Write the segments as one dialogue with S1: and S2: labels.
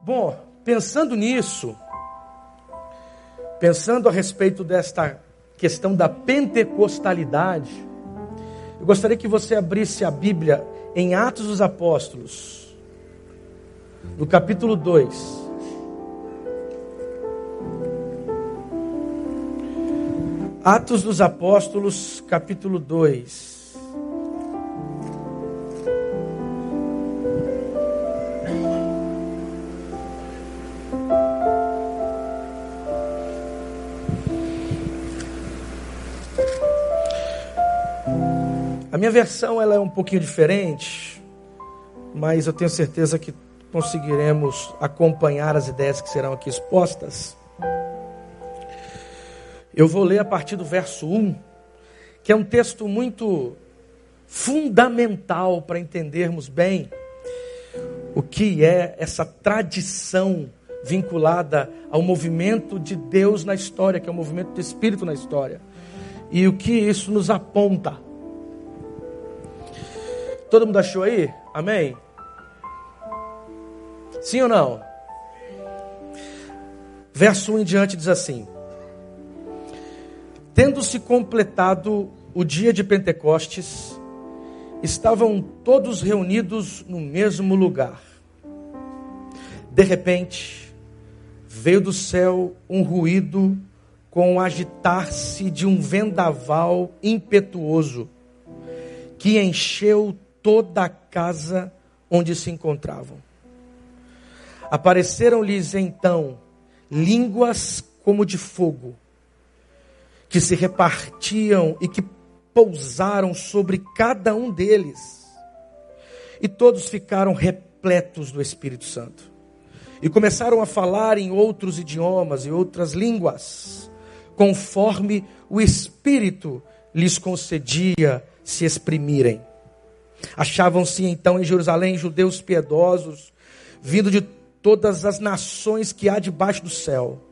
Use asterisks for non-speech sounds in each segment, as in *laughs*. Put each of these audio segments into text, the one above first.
S1: Bom, pensando nisso, pensando a respeito desta questão da pentecostalidade, eu gostaria que você abrisse a Bíblia em Atos dos Apóstolos, no capítulo 2. Atos dos Apóstolos, capítulo 2. Minha versão ela é um pouquinho diferente, mas eu tenho certeza que conseguiremos acompanhar as ideias que serão aqui expostas. Eu vou ler a partir do verso 1, que é um texto muito fundamental para entendermos bem o que é essa tradição vinculada ao movimento de Deus na história, que é o movimento do Espírito na história, e o que isso nos aponta. Todo mundo achou aí? Amém? Sim ou não? Verso 1 em diante diz assim: Tendo-se completado o dia de Pentecostes, estavam todos reunidos no mesmo lugar. De repente, veio do céu um ruído com o agitar-se de um vendaval impetuoso que encheu toda a casa onde se encontravam. Apareceram-lhes então línguas como de fogo, que se repartiam e que pousaram sobre cada um deles. E todos ficaram repletos do Espírito Santo. E começaram a falar em outros idiomas e outras línguas, conforme o Espírito lhes concedia se exprimirem. Achavam-se então em Jerusalém judeus piedosos, vindo de todas as nações que há debaixo do céu.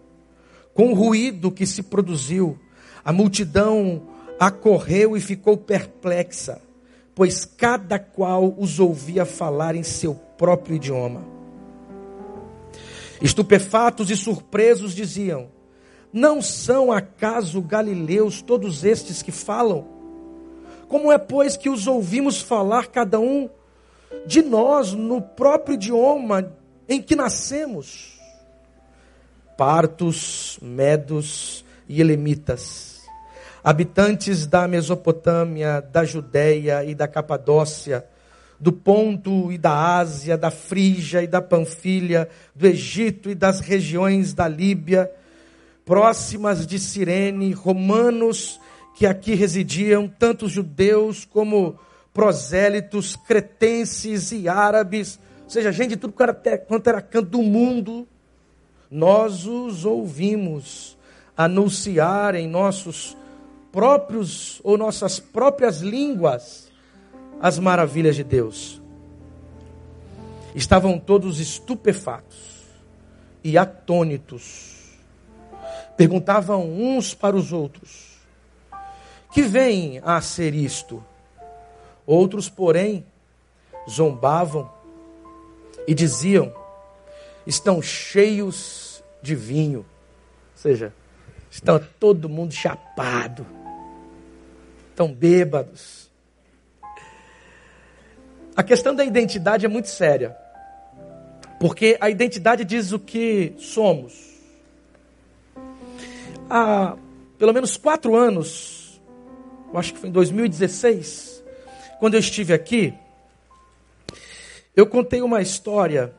S1: Com o ruído que se produziu, a multidão acorreu e ficou perplexa, pois cada qual os ouvia falar em seu próprio idioma. Estupefatos e surpresos diziam: Não são acaso galileus todos estes que falam? Como é, pois, que os ouvimos falar cada um de nós no próprio idioma em que nascemos? Partos, medos e elemitas, habitantes da Mesopotâmia, da Judéia e da Capadócia, do Ponto e da Ásia, da Frígia e da Panfilha, do Egito e das regiões da Líbia, próximas de Cirene, romanos que aqui residiam, tanto judeus como prosélitos, cretenses e árabes, ou seja, gente de tudo quanto era canto do mundo, nós os ouvimos anunciar em nossos próprios ou nossas próprias línguas as maravilhas de Deus. Estavam todos estupefatos e atônitos. Perguntavam uns para os outros: que vem a ser isto. Outros, porém, zombavam e diziam: estão cheios de vinho. Ou seja, estão todo mundo chapado, estão bêbados. A questão da identidade é muito séria, porque a identidade diz o que somos. Há pelo menos quatro anos, eu acho que foi em 2016, quando eu estive aqui, eu contei uma história,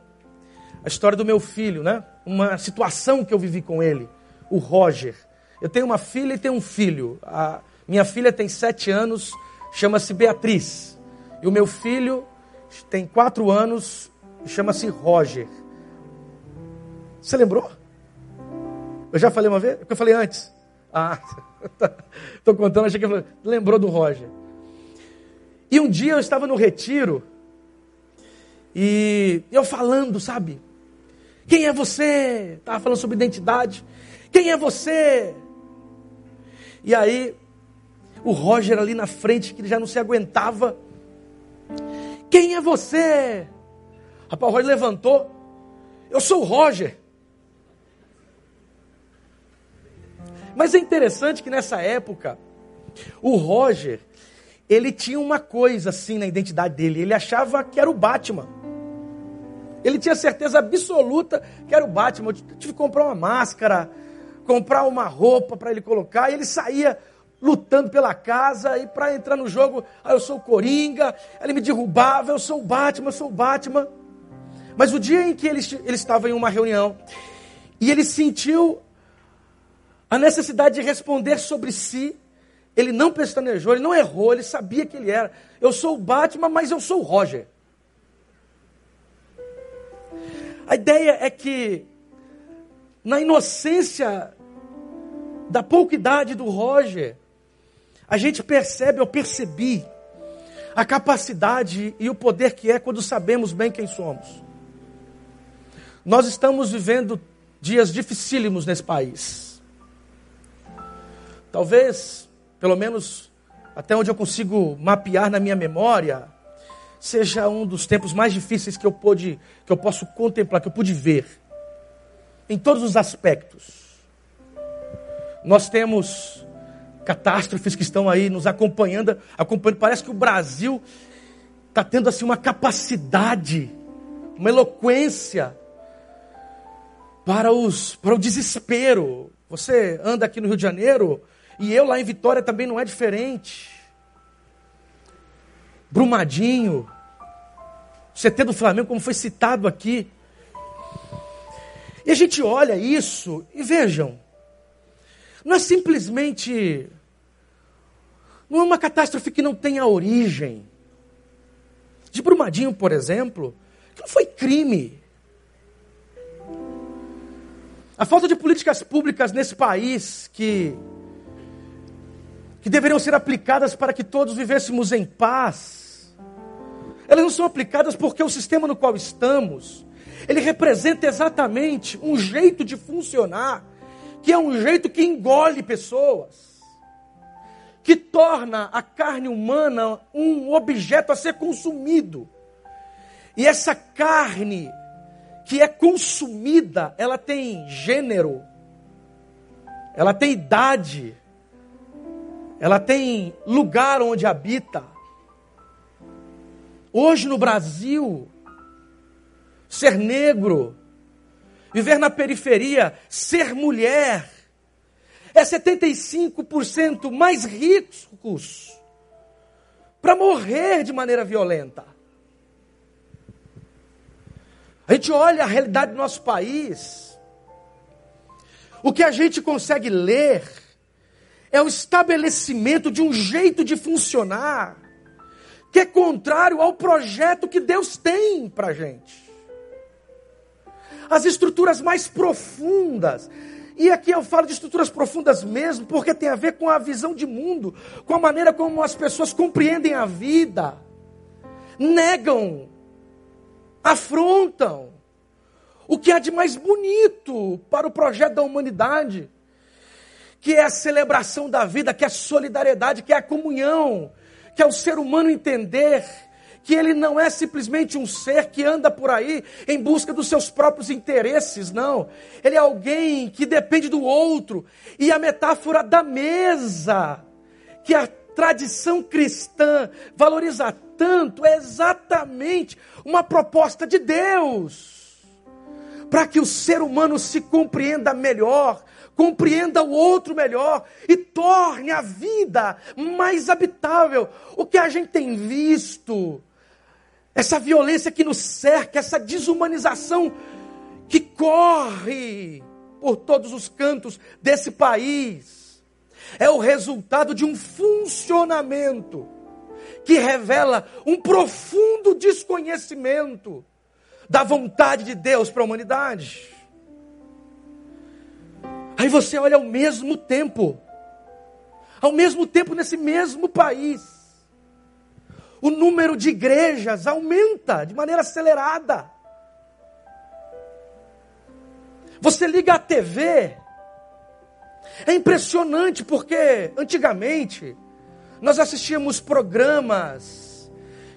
S1: a história do meu filho, né? Uma situação que eu vivi com ele, o Roger. Eu tenho uma filha e tenho um filho. A minha filha tem sete anos, chama-se Beatriz. E o meu filho tem quatro anos, chama-se Roger. Você lembrou? Eu já falei uma vez? Porque eu falei antes. Ah, *laughs* estou contando, achei que lembrou do Roger. E um dia eu estava no retiro e eu falando, sabe? Quem é você? Estava falando sobre identidade. Quem é você? E aí, o Roger ali na frente, que ele já não se aguentava. Quem é você? Rapaz, o Roger levantou Eu sou o Roger. Mas é interessante que nessa época, o Roger, ele tinha uma coisa assim na identidade dele. Ele achava que era o Batman. Ele tinha certeza absoluta que era o Batman. Eu tive que comprar uma máscara, comprar uma roupa para ele colocar. E ele saía lutando pela casa e para entrar no jogo, ah, eu sou o Coringa, ele me derrubava, eu sou o Batman, eu sou o Batman. Mas o dia em que ele, ele estava em uma reunião e ele sentiu a necessidade de responder sobre si, ele não pestanejou, ele não errou, ele sabia que ele era. Eu sou o Batman, mas eu sou o Roger. A ideia é que, na inocência da pouca idade do Roger, a gente percebe, eu percebi, a capacidade e o poder que é quando sabemos bem quem somos. Nós estamos vivendo dias dificílimos nesse país. Talvez, pelo menos até onde eu consigo mapear na minha memória, seja um dos tempos mais difíceis que eu pude, que eu posso contemplar, que eu pude ver. Em todos os aspectos. Nós temos catástrofes que estão aí nos acompanhando, acompanhando. Parece que o Brasil está tendo assim uma capacidade, uma eloquência para os para o desespero. Você anda aqui no Rio de Janeiro e eu lá em Vitória também não é diferente. Brumadinho, CT do Flamengo, como foi citado aqui. E a gente olha isso e vejam, não é simplesmente não é uma catástrofe que não tenha origem. De Brumadinho, por exemplo, que não foi crime. A falta de políticas públicas nesse país que, que deveriam ser aplicadas para que todos vivêssemos em paz, elas não são aplicadas porque o sistema no qual estamos, ele representa exatamente um jeito de funcionar, que é um jeito que engole pessoas que torna a carne humana um objeto a ser consumido. E essa carne que é consumida, ela tem gênero, ela tem idade, ela tem lugar onde habita. Hoje no Brasil, ser negro, viver na periferia, ser mulher, é 75% mais ricos para morrer de maneira violenta. A gente olha a realidade do nosso país, o que a gente consegue ler é o estabelecimento de um jeito de funcionar que é contrário ao projeto que Deus tem para a gente. As estruturas mais profundas e aqui eu falo de estruturas profundas mesmo, porque tem a ver com a visão de mundo, com a maneira como as pessoas compreendem a vida, negam, afrontam o que há de mais bonito para o projeto da humanidade, que é a celebração da vida, que é a solidariedade, que é a comunhão, que é o ser humano entender que ele não é simplesmente um ser que anda por aí em busca dos seus próprios interesses, não. Ele é alguém que depende do outro. E a metáfora da mesa, que a tradição cristã valoriza tanto, é exatamente uma proposta de Deus. Para que o ser humano se compreenda melhor, compreenda o outro melhor e torne a vida mais habitável. O que a gente tem visto essa violência que nos cerca, essa desumanização que corre por todos os cantos desse país, é o resultado de um funcionamento que revela um profundo desconhecimento da vontade de Deus para a humanidade. Aí você olha ao mesmo tempo, ao mesmo tempo nesse mesmo país, o número de igrejas aumenta de maneira acelerada. Você liga a TV, é impressionante porque antigamente nós assistíamos programas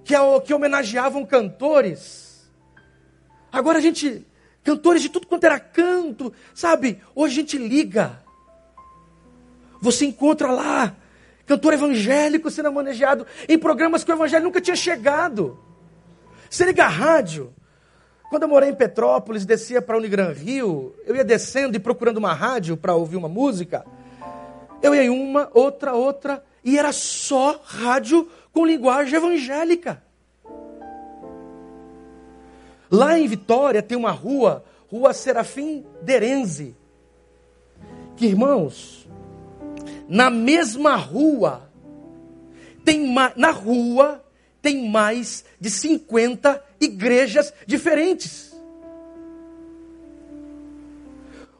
S1: que, que homenageavam cantores. Agora a gente Cantores de tudo quanto era canto, sabe? Hoje a gente liga. Você encontra lá cantor evangélico sendo manejado em programas que o evangelho nunca tinha chegado. Você liga a rádio. Quando eu morei em Petrópolis, descia para Unigran Rio, eu ia descendo e procurando uma rádio para ouvir uma música. Eu ia em uma, outra, outra, e era só rádio com linguagem evangélica. Lá em Vitória tem uma rua, Rua Serafim Derenze, que irmãos, na mesma rua, tem na rua tem mais de 50 igrejas diferentes.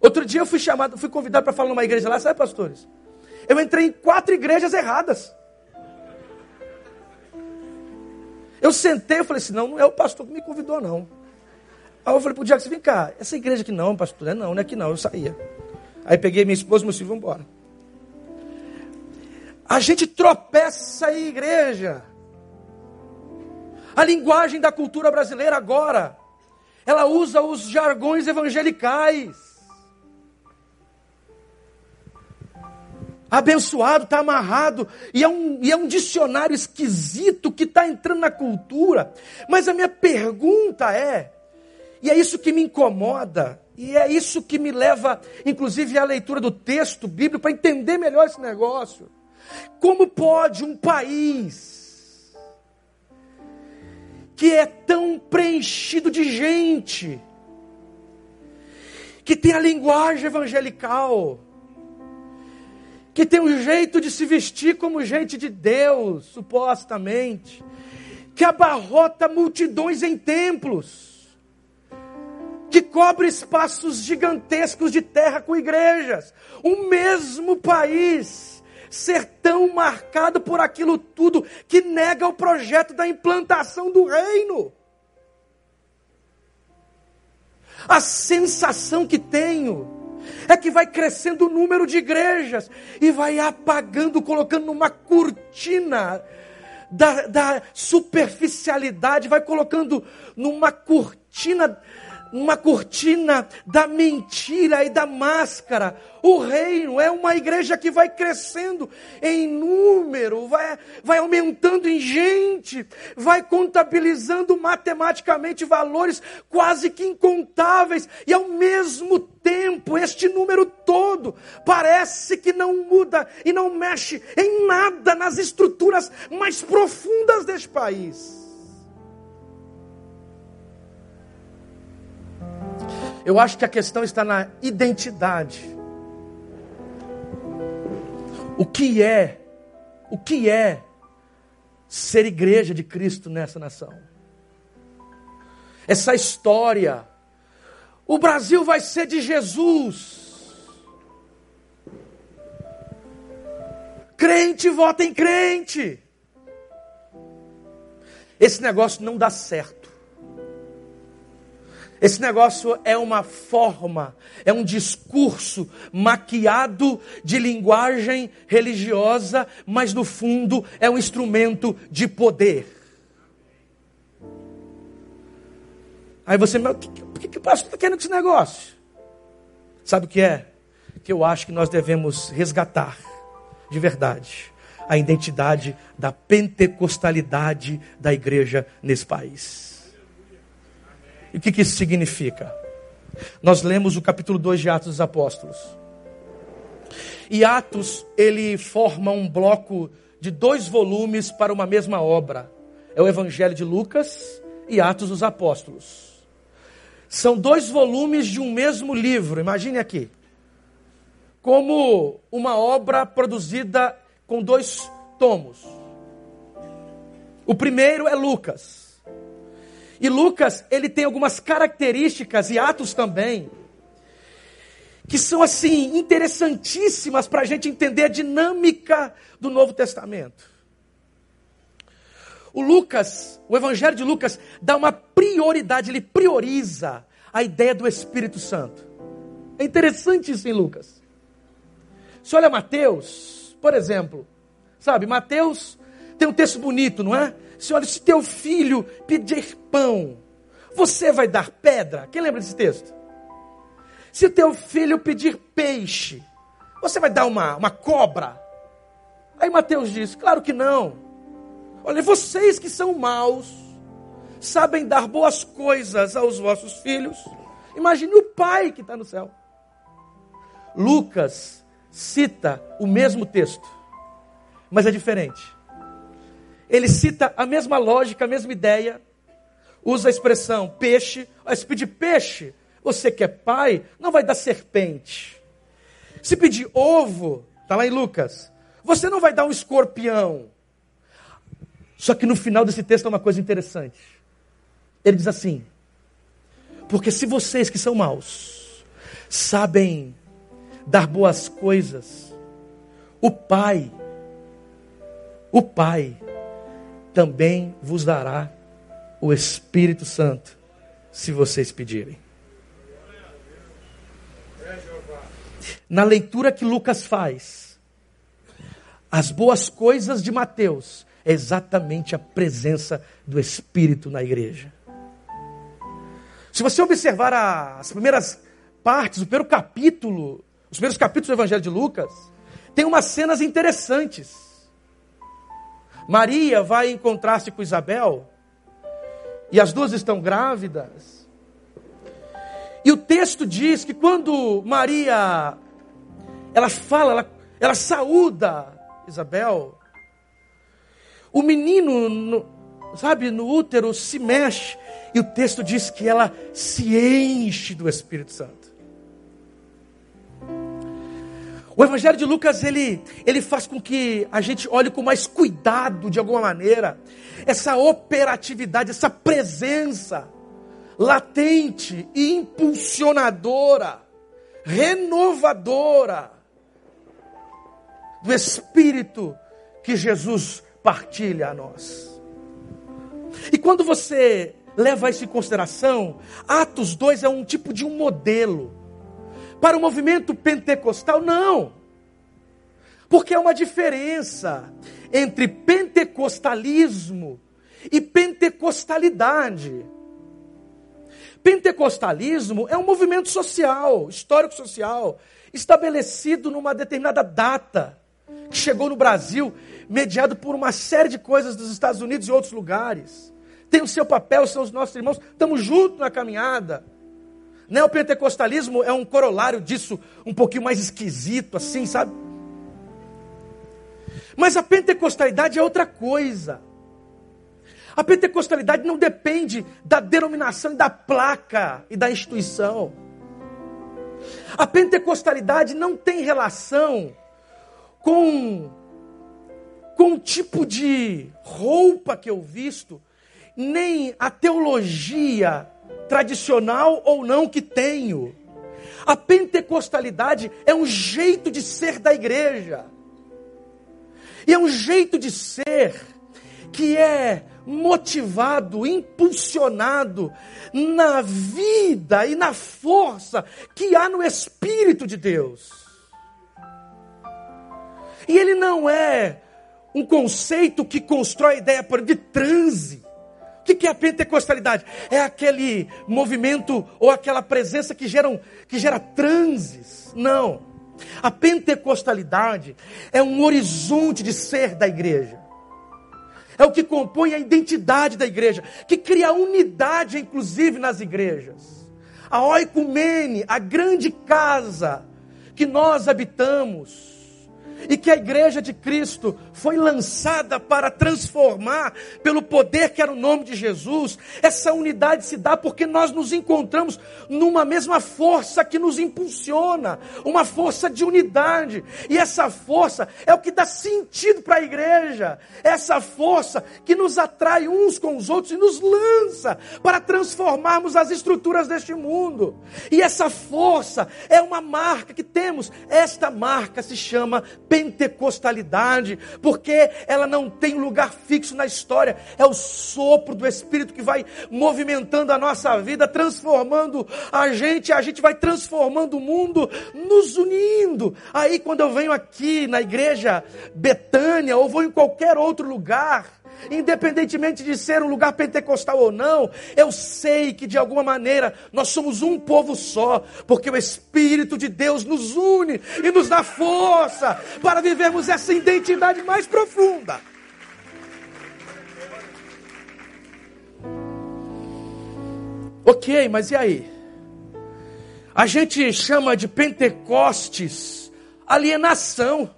S1: Outro dia eu fui chamado, fui convidado para falar numa igreja lá, sabe, pastores? Eu entrei em quatro igrejas erradas. Eu sentei, eu falei assim, não, não é o pastor que me convidou, não. Aí eu falei pro Diago, vem cá, essa igreja aqui não, pastor, é não, não é aqui não, eu saía. Aí peguei minha esposa e meu filho, vamos embora. A gente tropeça em igreja. A linguagem da cultura brasileira agora, ela usa os jargões evangelicais. abençoado, está amarrado, e é, um, e é um dicionário esquisito que está entrando na cultura. Mas a minha pergunta é, e é isso que me incomoda, e é isso que me leva, inclusive, à leitura do texto bíblico para entender melhor esse negócio. Como pode um país que é tão preenchido de gente, que tem a linguagem evangelical, que tem um jeito de se vestir como gente de Deus, supostamente, que abarrota multidões em templos, que cobre espaços gigantescos de terra com igrejas, o mesmo país ser tão marcado por aquilo tudo que nega o projeto da implantação do reino. A sensação que tenho é que vai crescendo o número de igrejas e vai apagando, colocando numa cortina da, da superficialidade, vai colocando numa cortina uma cortina da mentira e da máscara. O reino é uma igreja que vai crescendo em número, vai, vai aumentando em gente, vai contabilizando matematicamente valores quase que incontáveis, e ao mesmo tempo, este número todo parece que não muda e não mexe em nada nas estruturas mais profundas deste país. Eu acho que a questão está na identidade. O que é, o que é ser igreja de Cristo nessa nação? Essa história. O Brasil vai ser de Jesus. Crente vota em crente. Esse negócio não dá certo. Esse negócio é uma forma, é um discurso maquiado de linguagem religiosa, mas no fundo é um instrumento de poder. Aí você, mas por que, o pastor está querendo esse negócio? Sabe o que é? Que eu acho que nós devemos resgatar, de verdade, a identidade da pentecostalidade da igreja nesse país. E o que, que isso significa? Nós lemos o capítulo 2 de Atos dos Apóstolos. E Atos, ele forma um bloco de dois volumes para uma mesma obra. É o Evangelho de Lucas e Atos dos Apóstolos. São dois volumes de um mesmo livro, imagine aqui. Como uma obra produzida com dois tomos. O primeiro é Lucas. E Lucas, ele tem algumas características, e Atos também, que são assim, interessantíssimas para a gente entender a dinâmica do Novo Testamento. O Lucas, o Evangelho de Lucas, dá uma prioridade, ele prioriza a ideia do Espírito Santo. É interessante isso em Lucas. Se olha Mateus, por exemplo, sabe, Mateus tem um texto bonito, não é? Se olha, se teu filho pedir pão, você vai dar pedra? Quem lembra desse texto? Se teu filho pedir peixe, você vai dar uma, uma cobra? Aí Mateus diz: Claro que não. Olha, vocês que são maus, sabem dar boas coisas aos vossos filhos. Imagine o pai que está no céu. Lucas cita o mesmo texto, mas é diferente. Ele cita a mesma lógica, a mesma ideia, usa a expressão peixe. Se pedir peixe, você que é pai, não vai dar serpente. Se pedir ovo, está lá em Lucas, você não vai dar um escorpião. Só que no final desse texto é uma coisa interessante. Ele diz assim: Porque se vocês que são maus sabem dar boas coisas, o Pai, o Pai também vos dará o Espírito Santo, se vocês pedirem. Na leitura que Lucas faz, as boas coisas de Mateus é exatamente a presença do Espírito na igreja. Se você observar as primeiras partes, o primeiro capítulo os primeiros capítulos do Evangelho de Lucas, tem umas cenas interessantes. Maria vai encontrar-se com Isabel, e as duas estão grávidas. E o texto diz que quando Maria, ela fala, ela, ela saúda Isabel, o menino, no, sabe, no útero se mexe, e o texto diz que ela se enche do Espírito Santo. O Evangelho de Lucas, ele, ele faz com que a gente olhe com mais cuidado, de alguma maneira, essa operatividade, essa presença latente e impulsionadora, renovadora do Espírito que Jesus partilha a nós. E quando você leva isso em consideração, Atos 2 é um tipo de um modelo para o movimento pentecostal, não. Porque é uma diferença entre pentecostalismo e pentecostalidade. Pentecostalismo é um movimento social, histórico-social, estabelecido numa determinada data, que chegou no Brasil, mediado por uma série de coisas dos Estados Unidos e outros lugares. Tem o seu papel, são os nossos irmãos, estamos juntos na caminhada. Neopentecostalismo é um corolário disso, um pouquinho mais esquisito, assim, sabe? Mas a pentecostalidade é outra coisa. A pentecostalidade não depende da denominação, da placa e da instituição. A pentecostalidade não tem relação com com o tipo de roupa que eu visto, nem a teologia tradicional ou não que tenho. A pentecostalidade é um jeito de ser da igreja. E é um jeito de ser que é motivado, impulsionado na vida e na força que há no Espírito de Deus. E ele não é um conceito que constrói a ideia de transe. O que é a pentecostalidade? É aquele movimento ou aquela presença que, geram, que gera transes. Não. A pentecostalidade é um horizonte de ser da igreja. É o que compõe a identidade da igreja, que cria unidade, inclusive, nas igrejas. A oicumene, a grande casa que nós habitamos, e que a igreja de Cristo foi lançada para transformar pelo poder que era o nome de Jesus. Essa unidade se dá porque nós nos encontramos numa mesma força que nos impulsiona, uma força de unidade. E essa força é o que dá sentido para a igreja. Essa força que nos atrai uns com os outros e nos lança para transformarmos as estruturas deste mundo. E essa força é uma marca que temos. Esta marca se chama pentecostalidade, porque ela não tem lugar fixo na história, é o sopro do Espírito que vai movimentando a nossa vida, transformando a gente, a gente vai transformando o mundo, nos unindo. Aí quando eu venho aqui na igreja Betânia, ou vou em qualquer outro lugar, independentemente de ser um lugar pentecostal ou não, eu sei que de alguma maneira nós somos um povo só, porque o Espírito de Deus nos une e nos dá força para vivermos essa identidade mais profunda. Ok, mas e aí? A gente chama de Pentecostes alienação.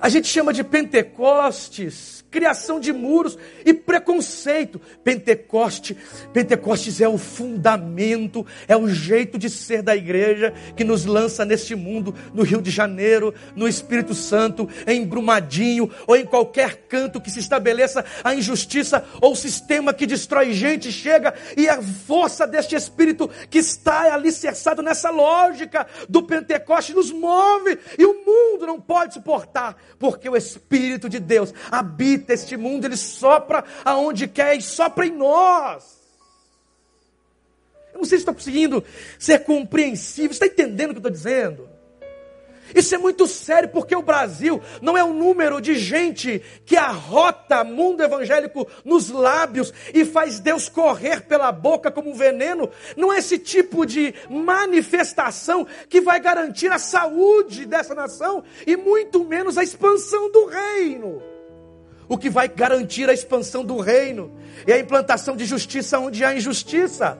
S1: A gente chama de Pentecostes criação de muros e preconceito. Pentecoste, Pentecostes é o fundamento, é o jeito de ser da igreja que nos lança neste mundo, no Rio de Janeiro, no Espírito Santo, em Brumadinho ou em qualquer canto que se estabeleça a injustiça ou o sistema que destrói gente chega e a força deste Espírito que está alicerçado nessa lógica do Pentecoste nos move e o mundo não pode suportar, porque o Espírito de Deus habita habita este mundo, ele sopra aonde quer e sopra em nós. Eu não sei se estou conseguindo ser compreensível, está entendendo o que eu estou dizendo? Isso é muito sério, porque o Brasil não é um número de gente que arrota mundo evangélico nos lábios e faz Deus correr pela boca como um veneno. Não é esse tipo de manifestação que vai garantir a saúde dessa nação e muito menos a expansão do reino o que vai garantir a expansão do reino e a implantação de justiça onde há injustiça.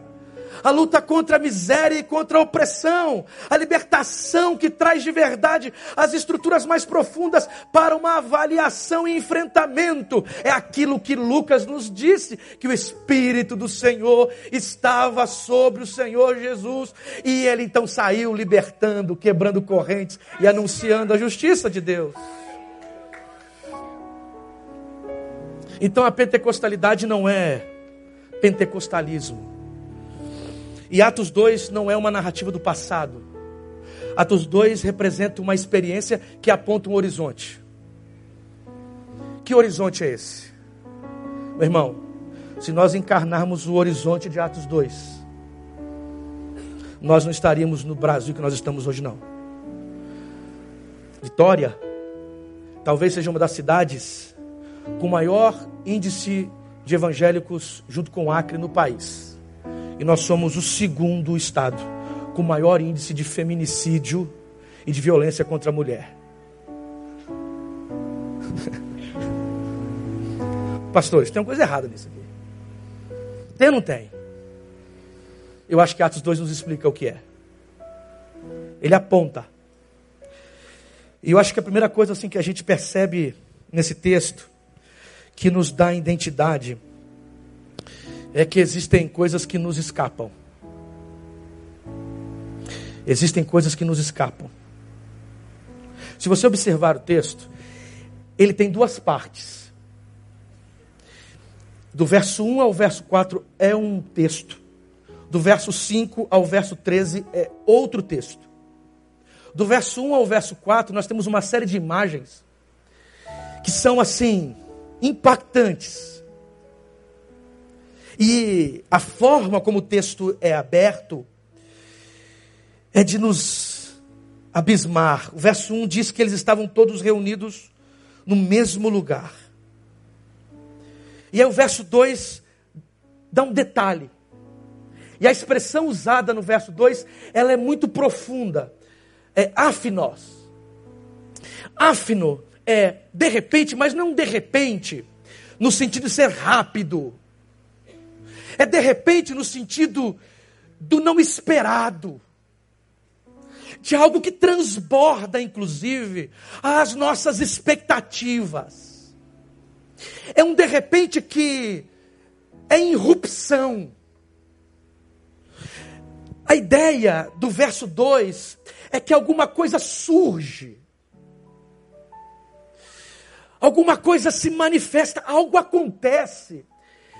S1: A luta contra a miséria e contra a opressão, a libertação que traz de verdade as estruturas mais profundas para uma avaliação e enfrentamento. É aquilo que Lucas nos disse: que o Espírito do Senhor estava sobre o Senhor Jesus, e ele então saiu libertando, quebrando correntes e anunciando a justiça de Deus. Então a pentecostalidade não é pentecostalismo. E Atos 2 não é uma narrativa do passado. Atos 2 representa uma experiência que aponta um horizonte. Que horizonte é esse? Meu irmão, se nós encarnarmos o horizonte de Atos 2, nós não estaríamos no Brasil que nós estamos hoje, não. Vitória, talvez seja uma das cidades com maior índice de evangélicos junto com o Acre no país. E nós somos o segundo estado com maior índice de feminicídio e de violência contra a mulher. *laughs* Pastores, tem uma coisa errada nisso aqui. Tem ou não tem? Eu acho que Atos 2 nos explica o que é. Ele aponta. E eu acho que a primeira coisa assim que a gente percebe nesse texto que nos dá identidade é que existem coisas que nos escapam. Existem coisas que nos escapam. Se você observar o texto, ele tem duas partes. Do verso 1 ao verso 4 é um texto. Do verso 5 ao verso 13 é outro texto. Do verso 1 ao verso 4 nós temos uma série de imagens que são assim impactantes. E a forma como o texto é aberto é de nos abismar. O verso 1 diz que eles estavam todos reunidos no mesmo lugar. E aí o verso 2 dá um detalhe. E a expressão usada no verso 2, ela é muito profunda. É afinos. Afino é de repente, mas não de repente, no sentido de ser rápido. É de repente no sentido do não esperado. De algo que transborda, inclusive, as nossas expectativas. É um de repente que é irrupção. A ideia do verso 2 é que alguma coisa surge alguma coisa se manifesta, algo acontece.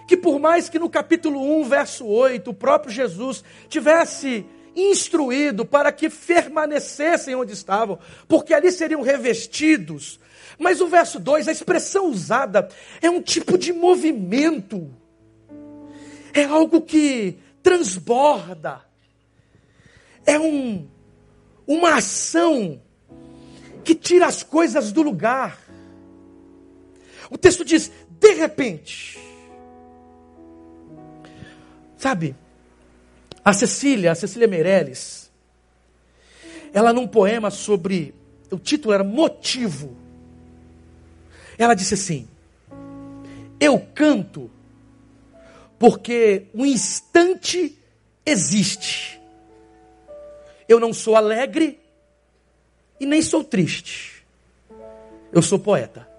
S1: Que por mais que no capítulo 1, verso 8, o próprio Jesus tivesse instruído para que permanecessem onde estavam, porque ali seriam revestidos. Mas o verso 2, a expressão usada é um tipo de movimento, é algo que transborda, é um, uma ação que tira as coisas do lugar. O texto diz: de repente, sabe, a Cecília, a Cecília Meirelles, ela num poema sobre, o título era Motivo, ela disse assim: Eu canto porque um instante existe. Eu não sou alegre e nem sou triste. Eu sou poeta.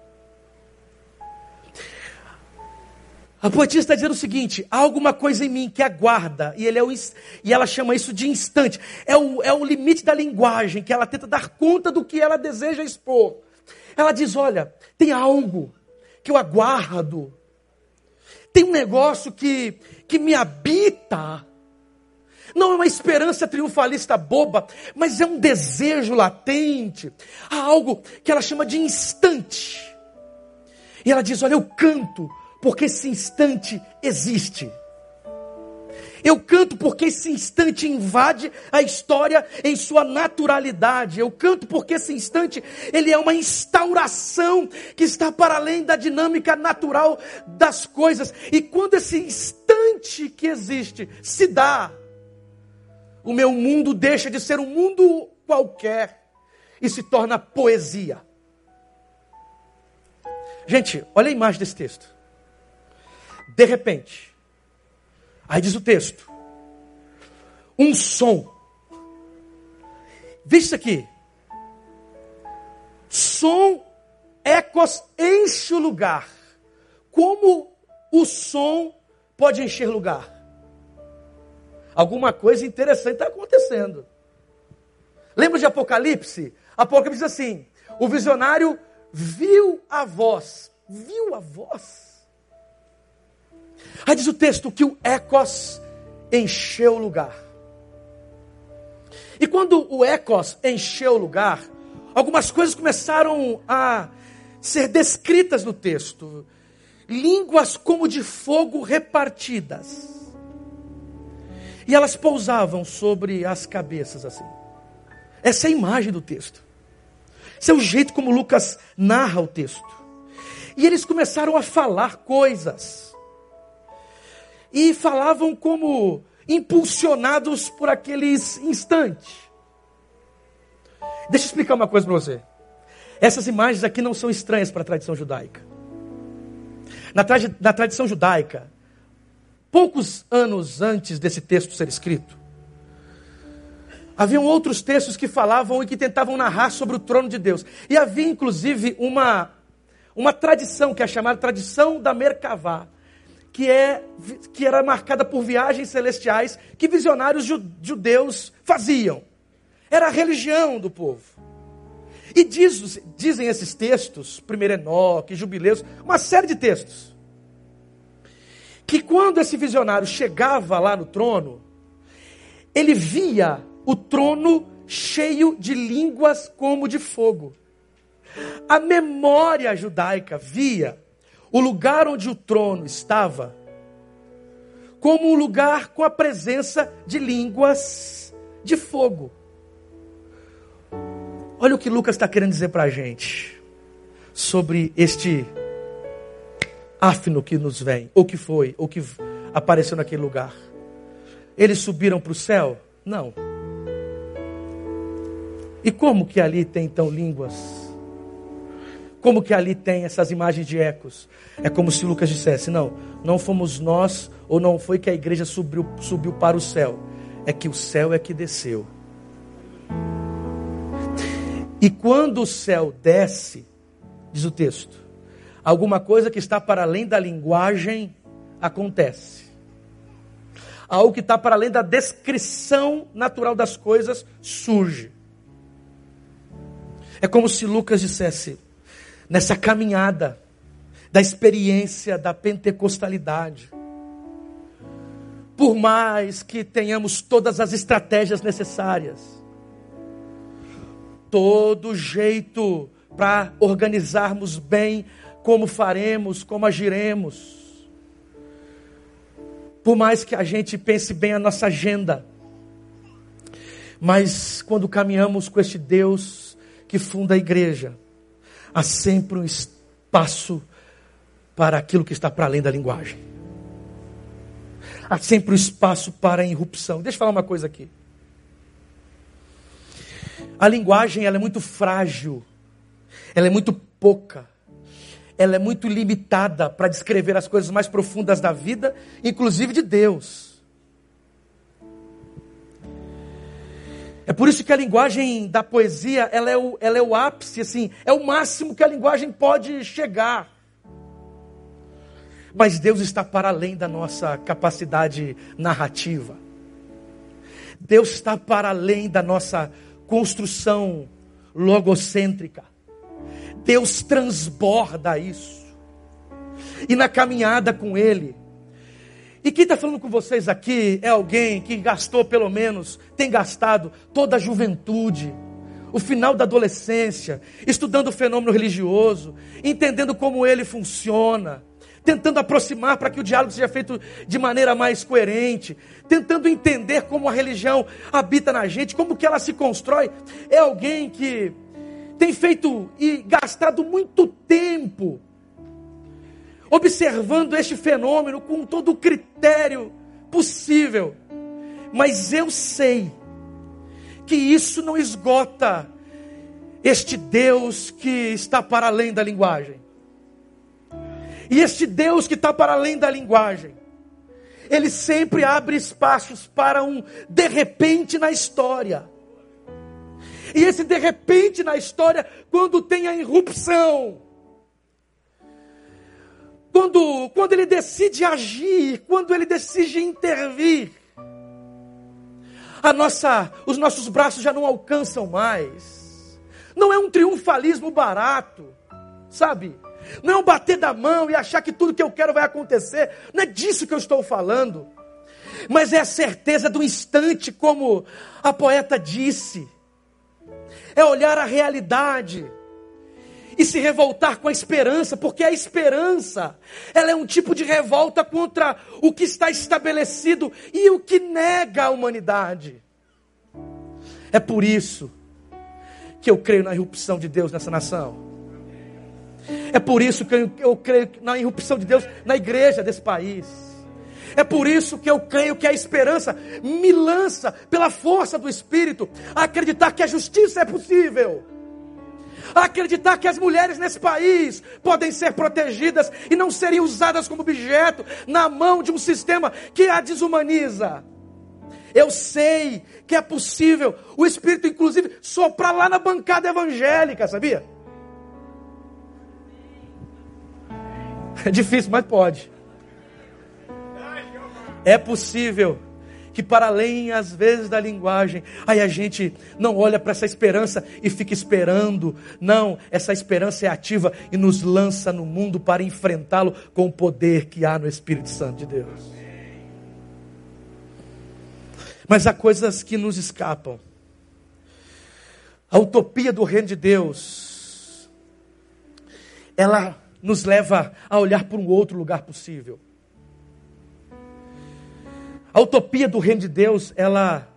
S1: A poetisa está dizendo o seguinte: há alguma coisa em mim que aguarda, e, ele é o, e ela chama isso de instante. É o, é o limite da linguagem, que ela tenta dar conta do que ela deseja expor. Ela diz: olha, tem algo que eu aguardo, tem um negócio que, que me habita. Não é uma esperança triunfalista boba, mas é um desejo latente. Há algo que ela chama de instante. E ela diz: Olha, eu canto porque esse instante existe. Eu canto porque esse instante invade a história em sua naturalidade. Eu canto porque esse instante ele é uma instauração que está para além da dinâmica natural das coisas. E quando esse instante que existe se dá, o meu mundo deixa de ser um mundo qualquer e se torna poesia. Gente, olha a imagem desse texto. De repente, Aí diz o texto: um som. Veja isso aqui. Som, ecos, enche o lugar. Como o som pode encher lugar? Alguma coisa interessante está acontecendo. Lembra de Apocalipse? Apocalipse diz assim: o visionário viu a voz. Viu a voz? Aí diz o texto que o Ecos encheu o lugar. E quando o Ecos encheu o lugar, algumas coisas começaram a ser descritas no texto. Línguas como de fogo repartidas. E elas pousavam sobre as cabeças assim. Essa é a imagem do texto. Esse é o jeito como Lucas narra o texto. E eles começaram a falar coisas e falavam como impulsionados por aqueles instantes. Deixa eu explicar uma coisa para você. Essas imagens aqui não são estranhas para a tradição judaica. Na, tra na tradição judaica, poucos anos antes desse texto ser escrito, haviam outros textos que falavam e que tentavam narrar sobre o trono de Deus. E havia inclusive uma, uma tradição que é chamada tradição da Merkavá, que, é, que era marcada por viagens celestiais que visionários judeus faziam. Era a religião do povo. E diz, dizem esses textos, primeiro Enoque, Jubileus, uma série de textos, que quando esse visionário chegava lá no trono, ele via o trono cheio de línguas como de fogo. A memória judaica via o lugar onde o trono estava como um lugar com a presença de línguas de fogo. Olha o que Lucas está querendo dizer para a gente sobre este afno que nos vem, ou que foi, ou que apareceu naquele lugar. Eles subiram para o céu? Não. E como que ali tem então línguas como que ali tem essas imagens de ecos? É como se Lucas dissesse: não, não fomos nós, ou não foi que a igreja subiu, subiu para o céu, é que o céu é que desceu. E quando o céu desce, diz o texto, alguma coisa que está para além da linguagem acontece. Algo que está para além da descrição natural das coisas surge. É como se Lucas dissesse: nessa caminhada da experiência da pentecostalidade. Por mais que tenhamos todas as estratégias necessárias, todo jeito para organizarmos bem como faremos, como agiremos. Por mais que a gente pense bem a nossa agenda, mas quando caminhamos com este Deus que funda a igreja, há sempre um espaço para aquilo que está para além da linguagem. Há sempre o espaço para a irrupção. Deixa eu falar uma coisa aqui. A linguagem ela é muito frágil, ela é muito pouca, ela é muito limitada para descrever as coisas mais profundas da vida, inclusive de Deus. É por isso que a linguagem da poesia ela é, o, ela é o ápice, assim, é o máximo que a linguagem pode chegar. Mas Deus está para além da nossa capacidade narrativa. Deus está para além da nossa construção logocêntrica. Deus transborda isso. E na caminhada com Ele, e quem está falando com vocês aqui é alguém que gastou, pelo menos, tem gastado toda a juventude, o final da adolescência, estudando o fenômeno religioso, entendendo como ele funciona, tentando aproximar para que o diálogo seja feito de maneira mais coerente, tentando entender como a religião habita na gente, como que ela se constrói. É alguém que tem feito e gastado muito tempo observando este fenômeno com todo o critério possível. Mas eu sei que isso não esgota este Deus que está para além da linguagem. E este Deus que está para além da linguagem, ele sempre abre espaços para um de repente na história. E esse de repente na história, quando tem a irrupção, quando, quando ele decide agir, quando ele decide intervir, a nossa, os nossos braços já não alcançam mais. Não é um triunfalismo barato, sabe? Não é um bater da mão e achar que tudo que eu quero vai acontecer. Não é disso que eu estou falando. Mas é a certeza do instante, como a poeta disse. É olhar a realidade e se revoltar com a esperança, porque a esperança, ela é um tipo de revolta contra o que está estabelecido e o que nega a humanidade. É por isso que eu creio na irrupção de Deus nessa nação. É por isso que eu creio na irrupção de Deus na igreja desse país. É por isso que eu creio que a esperança me lança, pela força do Espírito, a acreditar que a justiça é possível acreditar que as mulheres nesse país podem ser protegidas e não serem usadas como objeto na mão de um sistema que a desumaniza. Eu sei que é possível o Espírito, inclusive, soprar lá na bancada evangélica, sabia? É difícil, mas pode. É possível que para além às vezes da linguagem, aí a gente não olha para essa esperança e fica esperando. Não, essa esperança é ativa e nos lança no mundo para enfrentá-lo com o poder que há no Espírito Santo de Deus. Mas há coisas que nos escapam. A utopia do reino de Deus, ela nos leva a olhar para um outro lugar possível. A utopia do reino de Deus, ela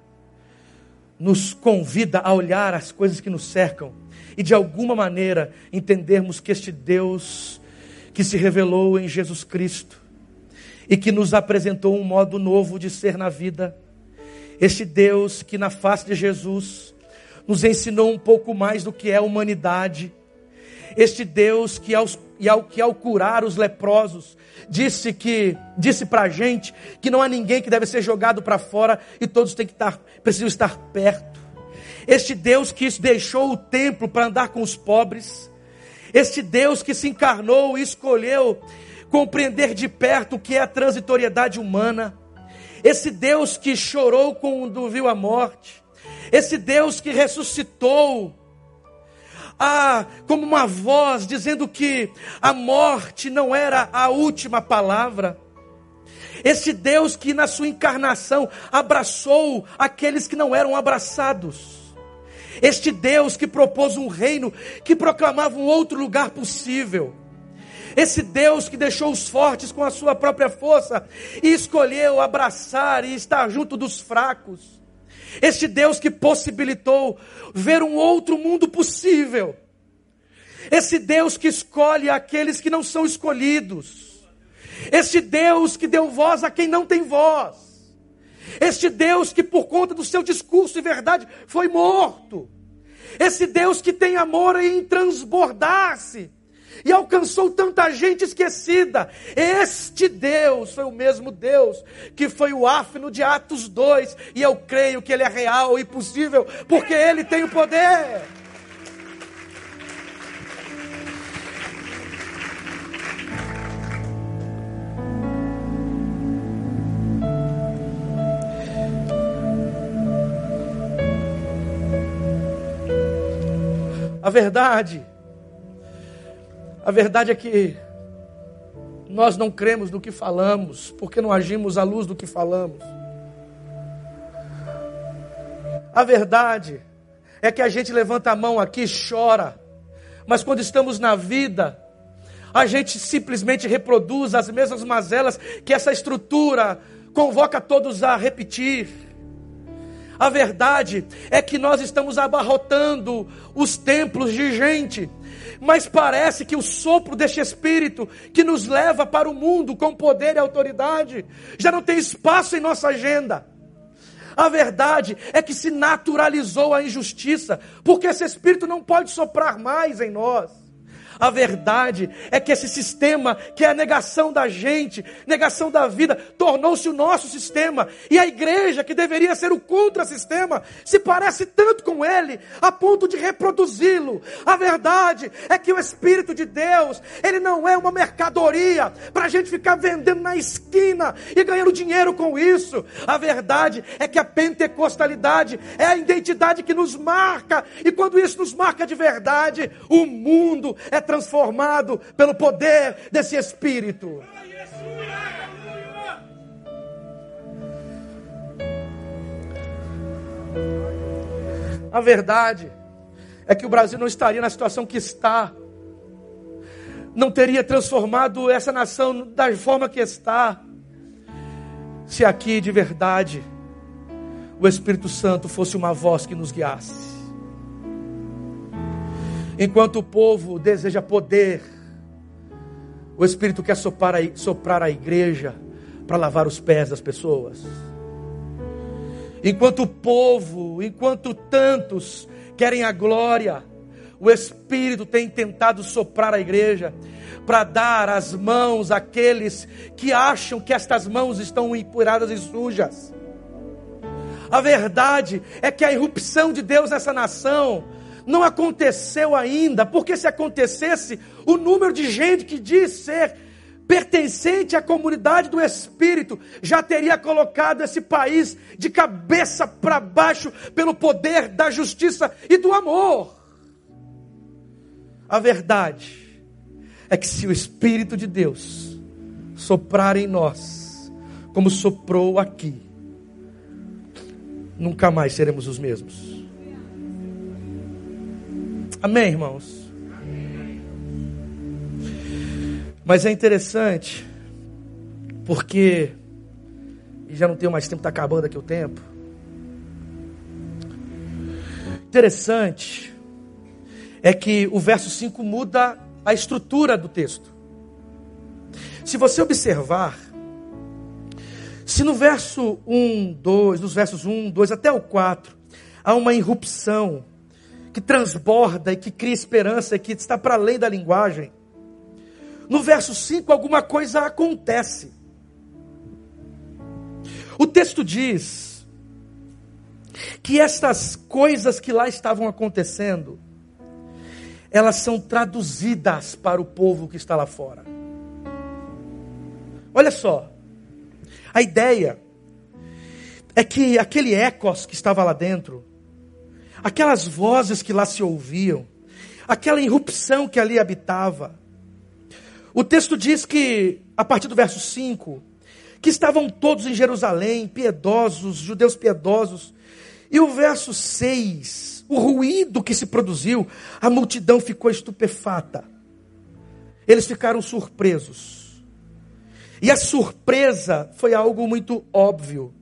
S1: nos convida a olhar as coisas que nos cercam e de alguma maneira entendermos que este Deus que se revelou em Jesus Cristo e que nos apresentou um modo novo de ser na vida, este Deus que na face de Jesus nos ensinou um pouco mais do que é a humanidade, este Deus que aos e ao que ao curar os leprosos, disse que disse para a gente que não há ninguém que deve ser jogado para fora e todos têm que estar precisam estar perto. Este Deus que deixou o templo para andar com os pobres, este Deus que se encarnou e escolheu compreender de perto o que é a transitoriedade humana, esse Deus que chorou quando viu a morte, esse Deus que ressuscitou ah, como uma voz dizendo que a morte não era a última palavra. Esse Deus que na sua encarnação abraçou aqueles que não eram abraçados. Este Deus que propôs um reino que proclamava um outro lugar possível. Esse Deus que deixou os fortes com a sua própria força e escolheu abraçar e estar junto dos fracos. Este Deus que possibilitou ver um outro mundo possível. Esse Deus que escolhe aqueles que não são escolhidos. Este Deus que deu voz a quem não tem voz. Este Deus que, por conta do seu discurso e verdade, foi morto. Esse Deus que tem amor em transbordar-se e alcançou tanta gente esquecida. Este Deus foi o mesmo Deus que foi o áfino de Atos 2, e eu creio que ele é real e possível, porque ele tem o poder. A verdade, a verdade é que nós não cremos no que falamos, porque não agimos à luz do que falamos. A verdade é que a gente levanta a mão aqui e chora, mas quando estamos na vida, a gente simplesmente reproduz as mesmas mazelas que essa estrutura convoca todos a repetir. A verdade é que nós estamos abarrotando os templos de gente, mas parece que o sopro deste Espírito que nos leva para o mundo com poder e autoridade já não tem espaço em nossa agenda. A verdade é que se naturalizou a injustiça, porque esse Espírito não pode soprar mais em nós. A verdade é que esse sistema, que é a negação da gente, negação da vida, tornou-se o nosso sistema. E a igreja, que deveria ser o contra-sistema, se parece tanto com ele, a ponto de reproduzi-lo. A verdade é que o Espírito de Deus, ele não é uma mercadoria para a gente ficar vendendo na esquina e ganhando dinheiro com isso. A verdade é que a pentecostalidade é a identidade que nos marca, e quando isso nos marca de verdade, o mundo é transformado pelo poder desse Espírito. A verdade é que o Brasil não estaria na situação que está, não teria transformado essa nação da forma que está, se aqui de verdade o Espírito Santo fosse uma voz que nos guiasse. Enquanto o povo deseja poder, o Espírito quer soprar a, soprar a igreja para lavar os pés das pessoas. Enquanto o povo, enquanto tantos querem a glória, o Espírito tem tentado soprar a igreja para dar as mãos àqueles que acham que estas mãos estão empuradas e sujas. A verdade é que a irrupção de Deus nessa nação não aconteceu ainda, porque se acontecesse, o número de gente que diz ser pertencente à comunidade do Espírito já teria colocado esse país de cabeça para baixo pelo poder da justiça e do amor. A verdade é que se o Espírito de Deus soprar em nós, como soprou aqui, nunca mais seremos os mesmos. Amém, irmãos? Mas é interessante, porque, e já não tenho mais tempo, está acabando aqui o tempo. Interessante é que o verso 5 muda a estrutura do texto. Se você observar, se no verso 1, 2, nos versos 1, 2 até o 4, há uma irrupção que transborda e que cria esperança e que está para além da linguagem. No verso 5, alguma coisa acontece. O texto diz que estas coisas que lá estavam acontecendo, elas são traduzidas para o povo que está lá fora. Olha só, a ideia é que aquele ecos que estava lá dentro, aquelas vozes que lá se ouviam, aquela irrupção que ali habitava. O texto diz que, a partir do verso 5, que estavam todos em Jerusalém, piedosos, judeus piedosos. E o verso 6, o ruído que se produziu, a multidão ficou estupefata. Eles ficaram surpresos. E a surpresa foi algo muito óbvio.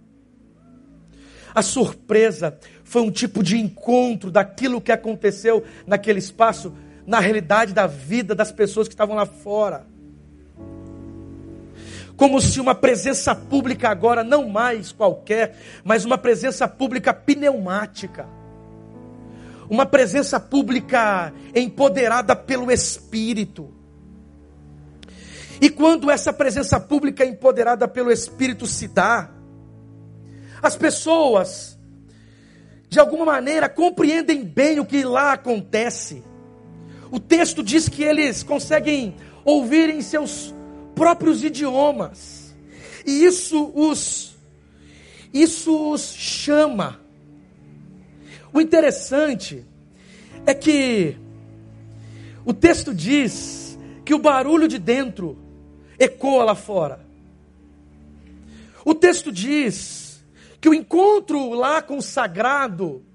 S1: A surpresa foi um tipo de encontro daquilo que aconteceu naquele espaço, na realidade da vida das pessoas que estavam lá fora. Como se uma presença pública agora, não mais qualquer, mas uma presença pública pneumática. Uma presença pública empoderada pelo Espírito. E quando essa presença pública empoderada pelo Espírito se dá, as pessoas, de alguma maneira, compreendem bem o que lá acontece. O texto diz que eles conseguem ouvir em seus próprios idiomas. E isso os isso os chama. O interessante é que o texto diz que o barulho de dentro ecoa lá fora. O texto diz que o encontro lá com o sagrado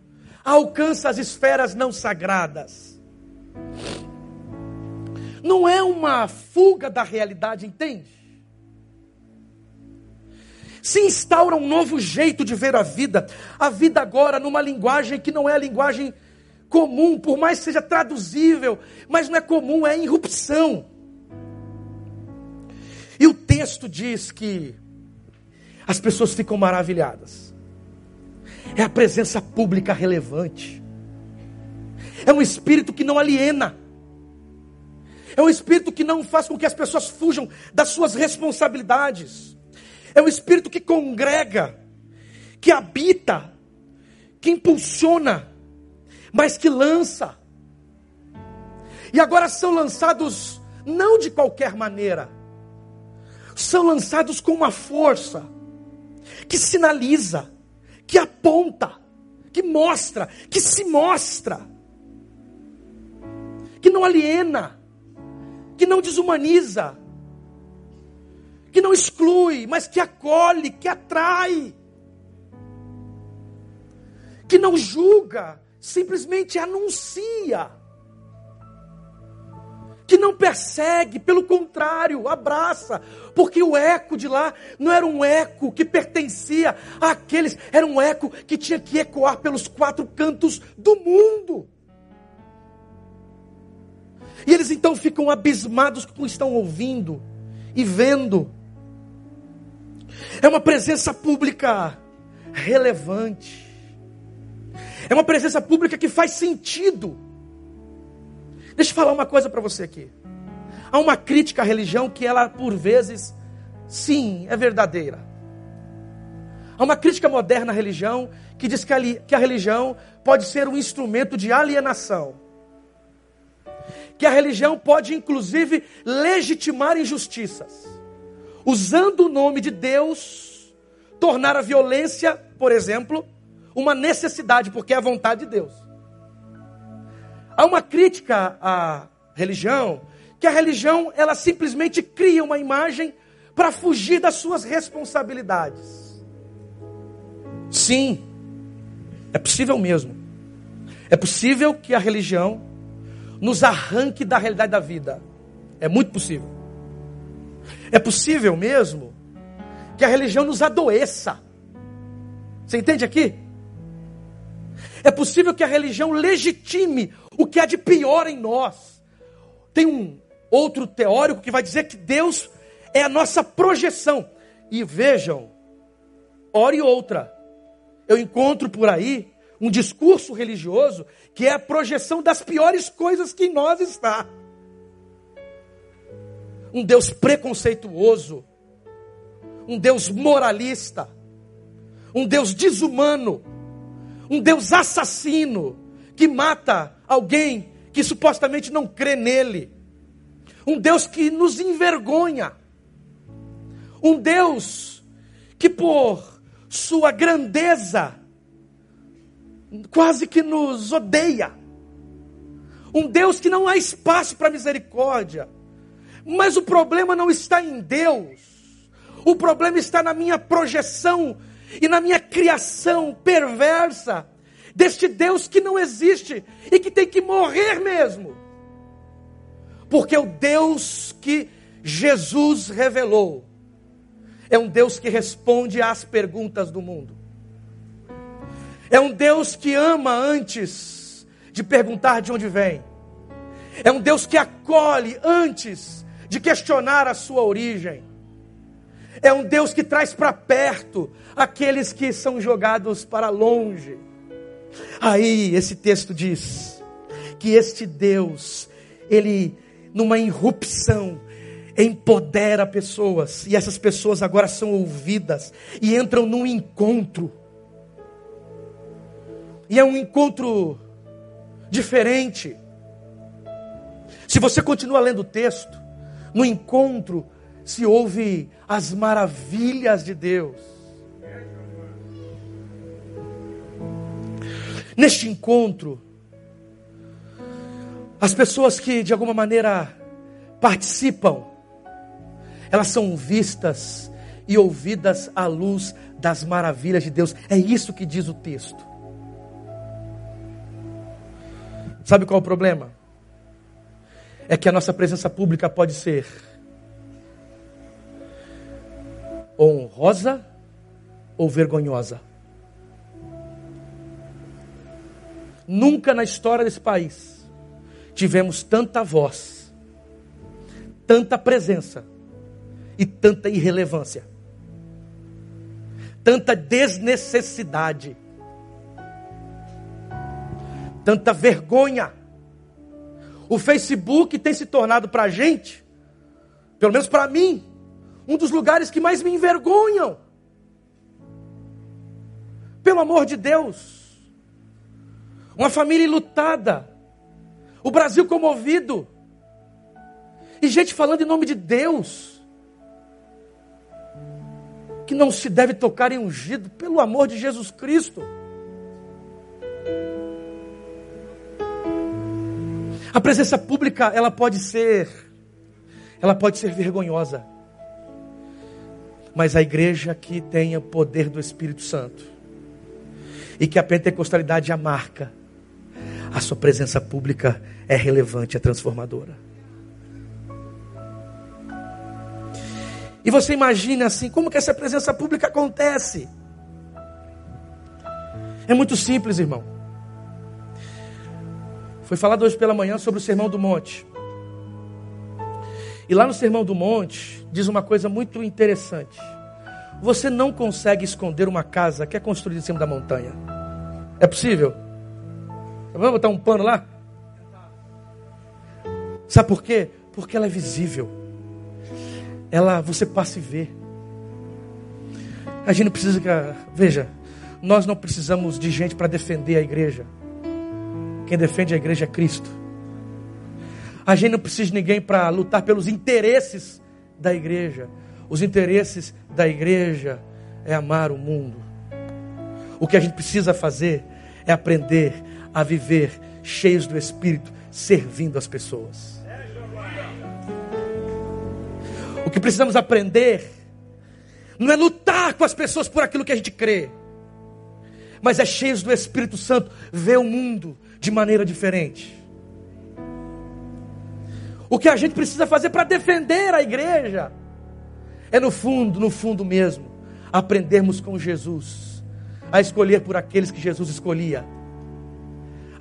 S1: alcança as esferas não sagradas. Não é uma fuga da realidade, entende? Se instaura um novo jeito de ver a vida, a vida agora numa linguagem que não é a linguagem comum, por mais que seja traduzível, mas não é comum, é irrupção. E o texto diz que as pessoas ficam maravilhadas. É a presença pública relevante. É um espírito que não aliena. É um espírito que não faz com que as pessoas fujam das suas responsabilidades. É um espírito que congrega, que habita, que impulsiona, mas que lança. E agora são lançados não de qualquer maneira são lançados com uma força que sinaliza, que aponta, que mostra, que se mostra, que não aliena, que não desumaniza, que não exclui, mas que acolhe, que atrai, que não julga, simplesmente anuncia que não persegue, pelo contrário, abraça, porque o eco de lá não era um eco que pertencia àqueles, era um eco que tinha que ecoar pelos quatro cantos do mundo. E eles então ficam abismados com o que estão ouvindo e vendo. É uma presença pública relevante. É uma presença pública que faz sentido. Deixa eu falar uma coisa para você aqui. Há uma crítica à religião que ela, por vezes, sim, é verdadeira. Há uma crítica moderna à religião que diz que a, que a religião pode ser um instrumento de alienação. Que a religião pode, inclusive, legitimar injustiças. Usando o nome de Deus, tornar a violência, por exemplo, uma necessidade, porque é a vontade de Deus. Há uma crítica à religião, que a religião ela simplesmente cria uma imagem para fugir das suas responsabilidades. Sim, é possível mesmo. É possível que a religião nos arranque da realidade da vida. É muito possível. É possível mesmo que a religião nos adoeça. Você entende aqui? É possível que a religião legitime o que há de pior em nós. Tem um outro teórico que vai dizer que Deus é a nossa projeção. E vejam, hora e outra, eu encontro por aí um discurso religioso que é a projeção das piores coisas que em nós está. Um Deus preconceituoso, um Deus moralista, um Deus desumano, um Deus assassino que mata alguém que supostamente não crê nele. Um Deus que nos envergonha. Um Deus que por sua grandeza quase que nos odeia. Um Deus que não há espaço para misericórdia. Mas o problema não está em Deus. O problema está na minha projeção e na minha criação perversa deste Deus que não existe e que tem que morrer mesmo. Porque o Deus que Jesus revelou é um Deus que responde às perguntas do mundo. É um Deus que ama antes de perguntar de onde vem. É um Deus que acolhe antes de questionar a sua origem. É um Deus que traz para perto aqueles que são jogados para longe. Aí esse texto diz que este Deus, ele numa irrupção, empodera pessoas, e essas pessoas agora são ouvidas e entram num encontro. E é um encontro diferente. Se você continua lendo o texto, no encontro se ouve as maravilhas de Deus. Neste encontro, as pessoas que de alguma maneira participam, elas são vistas e ouvidas à luz das maravilhas de Deus. É isso que diz o texto. Sabe qual é o problema? É que a nossa presença pública pode ser honrosa ou vergonhosa. Nunca na história desse país tivemos tanta voz, tanta presença e tanta irrelevância, tanta desnecessidade, tanta vergonha. O Facebook tem se tornado para a gente, pelo menos para mim, um dos lugares que mais me envergonham. Pelo amor de Deus. Uma família lutada. O Brasil comovido. E gente falando em nome de Deus. Que não se deve tocar em ungido, pelo amor de Jesus Cristo. A presença pública, ela pode ser, ela pode ser vergonhosa. Mas a igreja que tenha o poder do Espírito Santo e que a pentecostalidade a marca, a sua presença pública é relevante, é transformadora. E você imagina assim, como que essa presença pública acontece? É muito simples, irmão. Foi falado hoje pela manhã sobre o Sermão do Monte. E lá no Sermão do Monte, diz uma coisa muito interessante. Você não consegue esconder uma casa que é construída em cima da montanha. É possível? Vamos botar um pano lá? Sabe por quê? Porque ela é visível. Ela, você passa e vê. A gente não precisa. Veja, nós não precisamos de gente para defender a igreja. Quem defende a igreja é Cristo. A gente não precisa de ninguém para lutar pelos interesses da igreja. Os interesses da igreja é amar o mundo. O que a gente precisa fazer é aprender a viver cheios do Espírito, servindo as pessoas. O que precisamos aprender não é lutar com as pessoas por aquilo que a gente crê, mas é cheios do Espírito Santo, ver o mundo de maneira diferente. O que a gente precisa fazer para defender a igreja é no fundo, no fundo mesmo, aprendermos com Jesus a escolher por aqueles que Jesus escolhia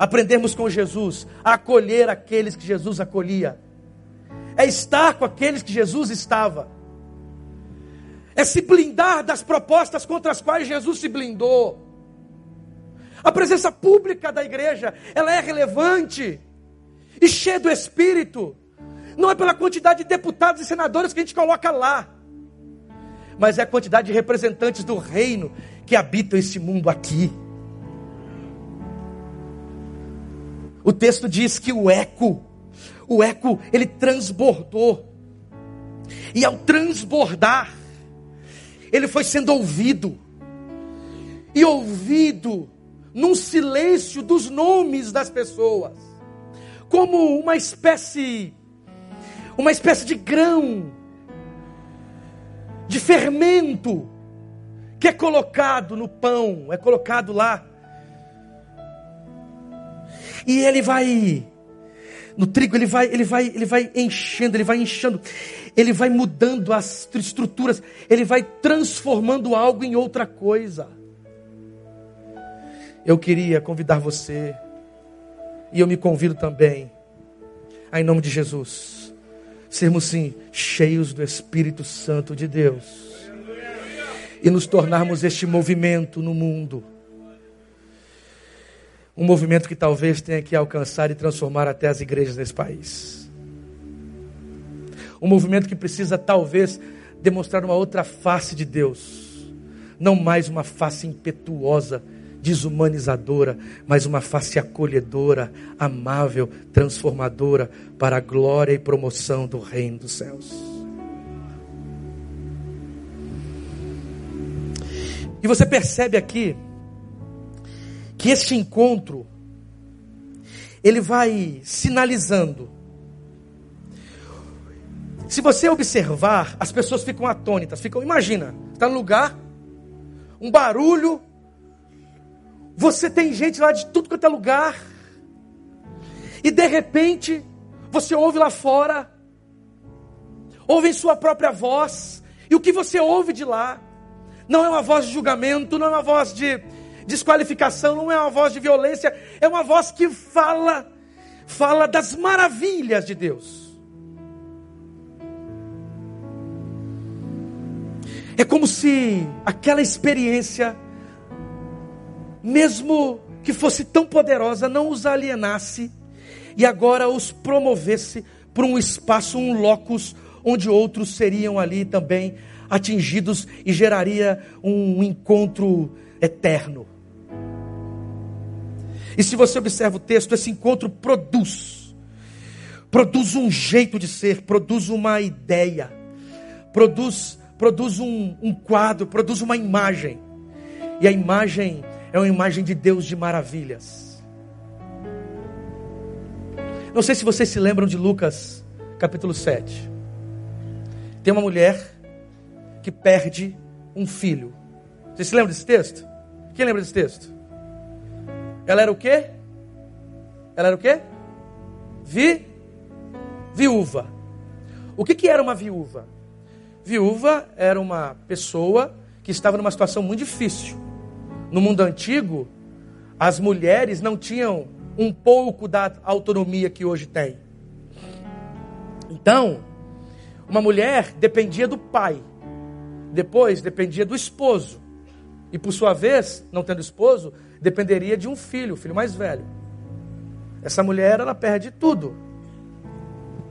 S1: aprendermos com Jesus a acolher aqueles que Jesus acolhia, é estar com aqueles que Jesus estava, é se blindar das propostas contra as quais Jesus se blindou. A presença pública da igreja, ela é relevante e cheia do Espírito. Não é pela quantidade de deputados e senadores que a gente coloca lá, mas é a quantidade de representantes do reino que habitam esse mundo aqui. O texto diz que o eco, o eco, ele transbordou. E ao transbordar, ele foi sendo ouvido. E ouvido num silêncio dos nomes das pessoas, como uma espécie uma espécie de grão de fermento que é colocado no pão, é colocado lá e ele vai no trigo ele vai, ele vai, ele vai enchendo, ele vai enchendo, ele vai mudando as estruturas, ele vai transformando algo em outra coisa. Eu queria convidar você, e eu me convido também, em nome de Jesus, sermos sim cheios do Espírito Santo de Deus e nos tornarmos este movimento no mundo. Um movimento que talvez tenha que alcançar e transformar até as igrejas desse país. Um movimento que precisa talvez demonstrar uma outra face de Deus, não mais uma face impetuosa, desumanizadora, mas uma face acolhedora, amável, transformadora para a glória e promoção do reino dos céus. E você percebe aqui que este encontro ele vai sinalizando. Se você observar, as pessoas ficam atônitas, ficam, imagina, está no lugar, um barulho, você tem gente lá de tudo quanto é lugar. E de repente, você ouve lá fora, ouve em sua própria voz. E o que você ouve de lá não é uma voz de julgamento, não é uma voz de desqualificação, não é uma voz de violência, é uma voz que fala fala das maravilhas de Deus. É como se aquela experiência mesmo que fosse tão poderosa, não os alienasse e agora os promovesse para um espaço, um locus, onde outros seriam ali também atingidos e geraria um encontro eterno. E se você observa o texto, esse encontro produz, produz um jeito de ser, produz uma ideia, produz, produz um, um quadro, produz uma imagem. E a imagem é uma imagem de Deus de maravilhas. Não sei se vocês se lembram de Lucas, capítulo 7. Tem uma mulher que perde um filho. Vocês se lembram desse texto? Quem lembra desse texto? Ela era o quê? Ela era o quê? Vi? Viúva. O que, que era uma viúva? Viúva era uma pessoa que estava numa situação muito difícil no mundo antigo, as mulheres não tinham um pouco da autonomia que hoje tem. Então, uma mulher dependia do pai, depois dependia do esposo, e por sua vez, não tendo esposo, dependeria de um filho, o filho mais velho. Essa mulher, ela perde tudo.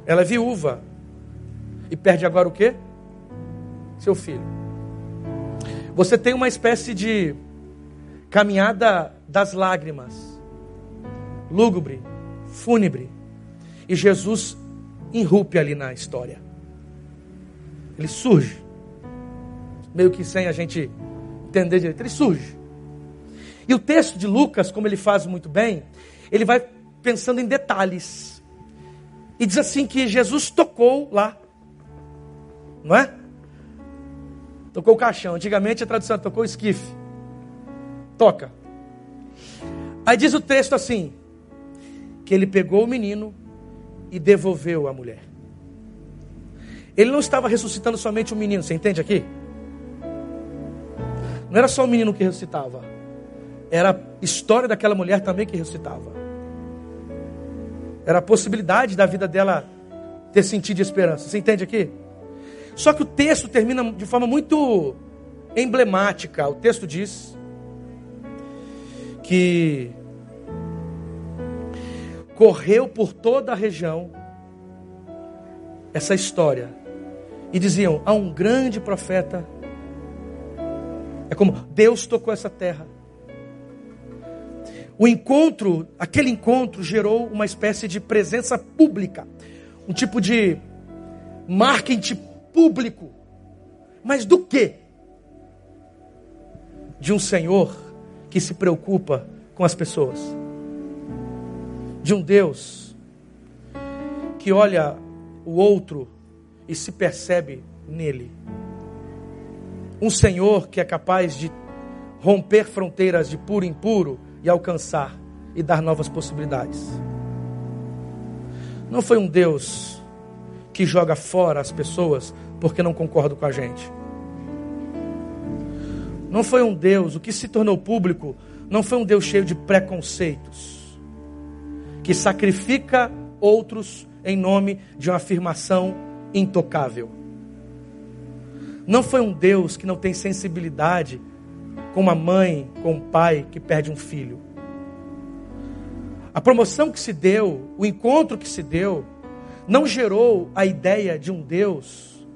S1: Ela é viúva. E perde agora o quê? Seu filho. Você tem uma espécie de caminhada das lágrimas, lúgubre, fúnebre. E Jesus irrumpe ali na história. Ele surge, meio que sem a gente entender direito, ele surge. E o texto de Lucas, como ele faz muito bem, ele vai pensando em detalhes. E diz assim que Jesus tocou lá. Não é? Tocou o caixão. Antigamente a tradução tocou o esquife toca. Aí diz o texto assim: que ele pegou o menino e devolveu a mulher. Ele não estava ressuscitando somente o menino, você entende aqui? Não era só o menino que ressuscitava, era a história daquela mulher também que ressuscitava. Era a possibilidade da vida dela ter sentido de esperança. Você entende aqui? Só que o texto termina de forma muito emblemática. O texto diz que correu por toda a região essa história e diziam: há um grande profeta. É como Deus tocou essa terra. O encontro, aquele encontro gerou uma espécie de presença pública, um tipo de marketing público. Mas do que? De um Senhor que se preocupa com as pessoas. De um Deus que olha o outro e se percebe nele. Um Senhor que é capaz de romper fronteiras de puro em puro e alcançar e dar novas possibilidades. Não foi um Deus que joga fora as pessoas porque não concordam com a gente. Não foi um Deus, o que se tornou público, não foi um Deus cheio de preconceitos, que sacrifica outros em nome de uma afirmação intocável. Não foi um Deus que não tem sensibilidade com uma mãe, com um pai que perde um filho. A promoção que se deu, o encontro que se deu, não gerou a ideia de um Deus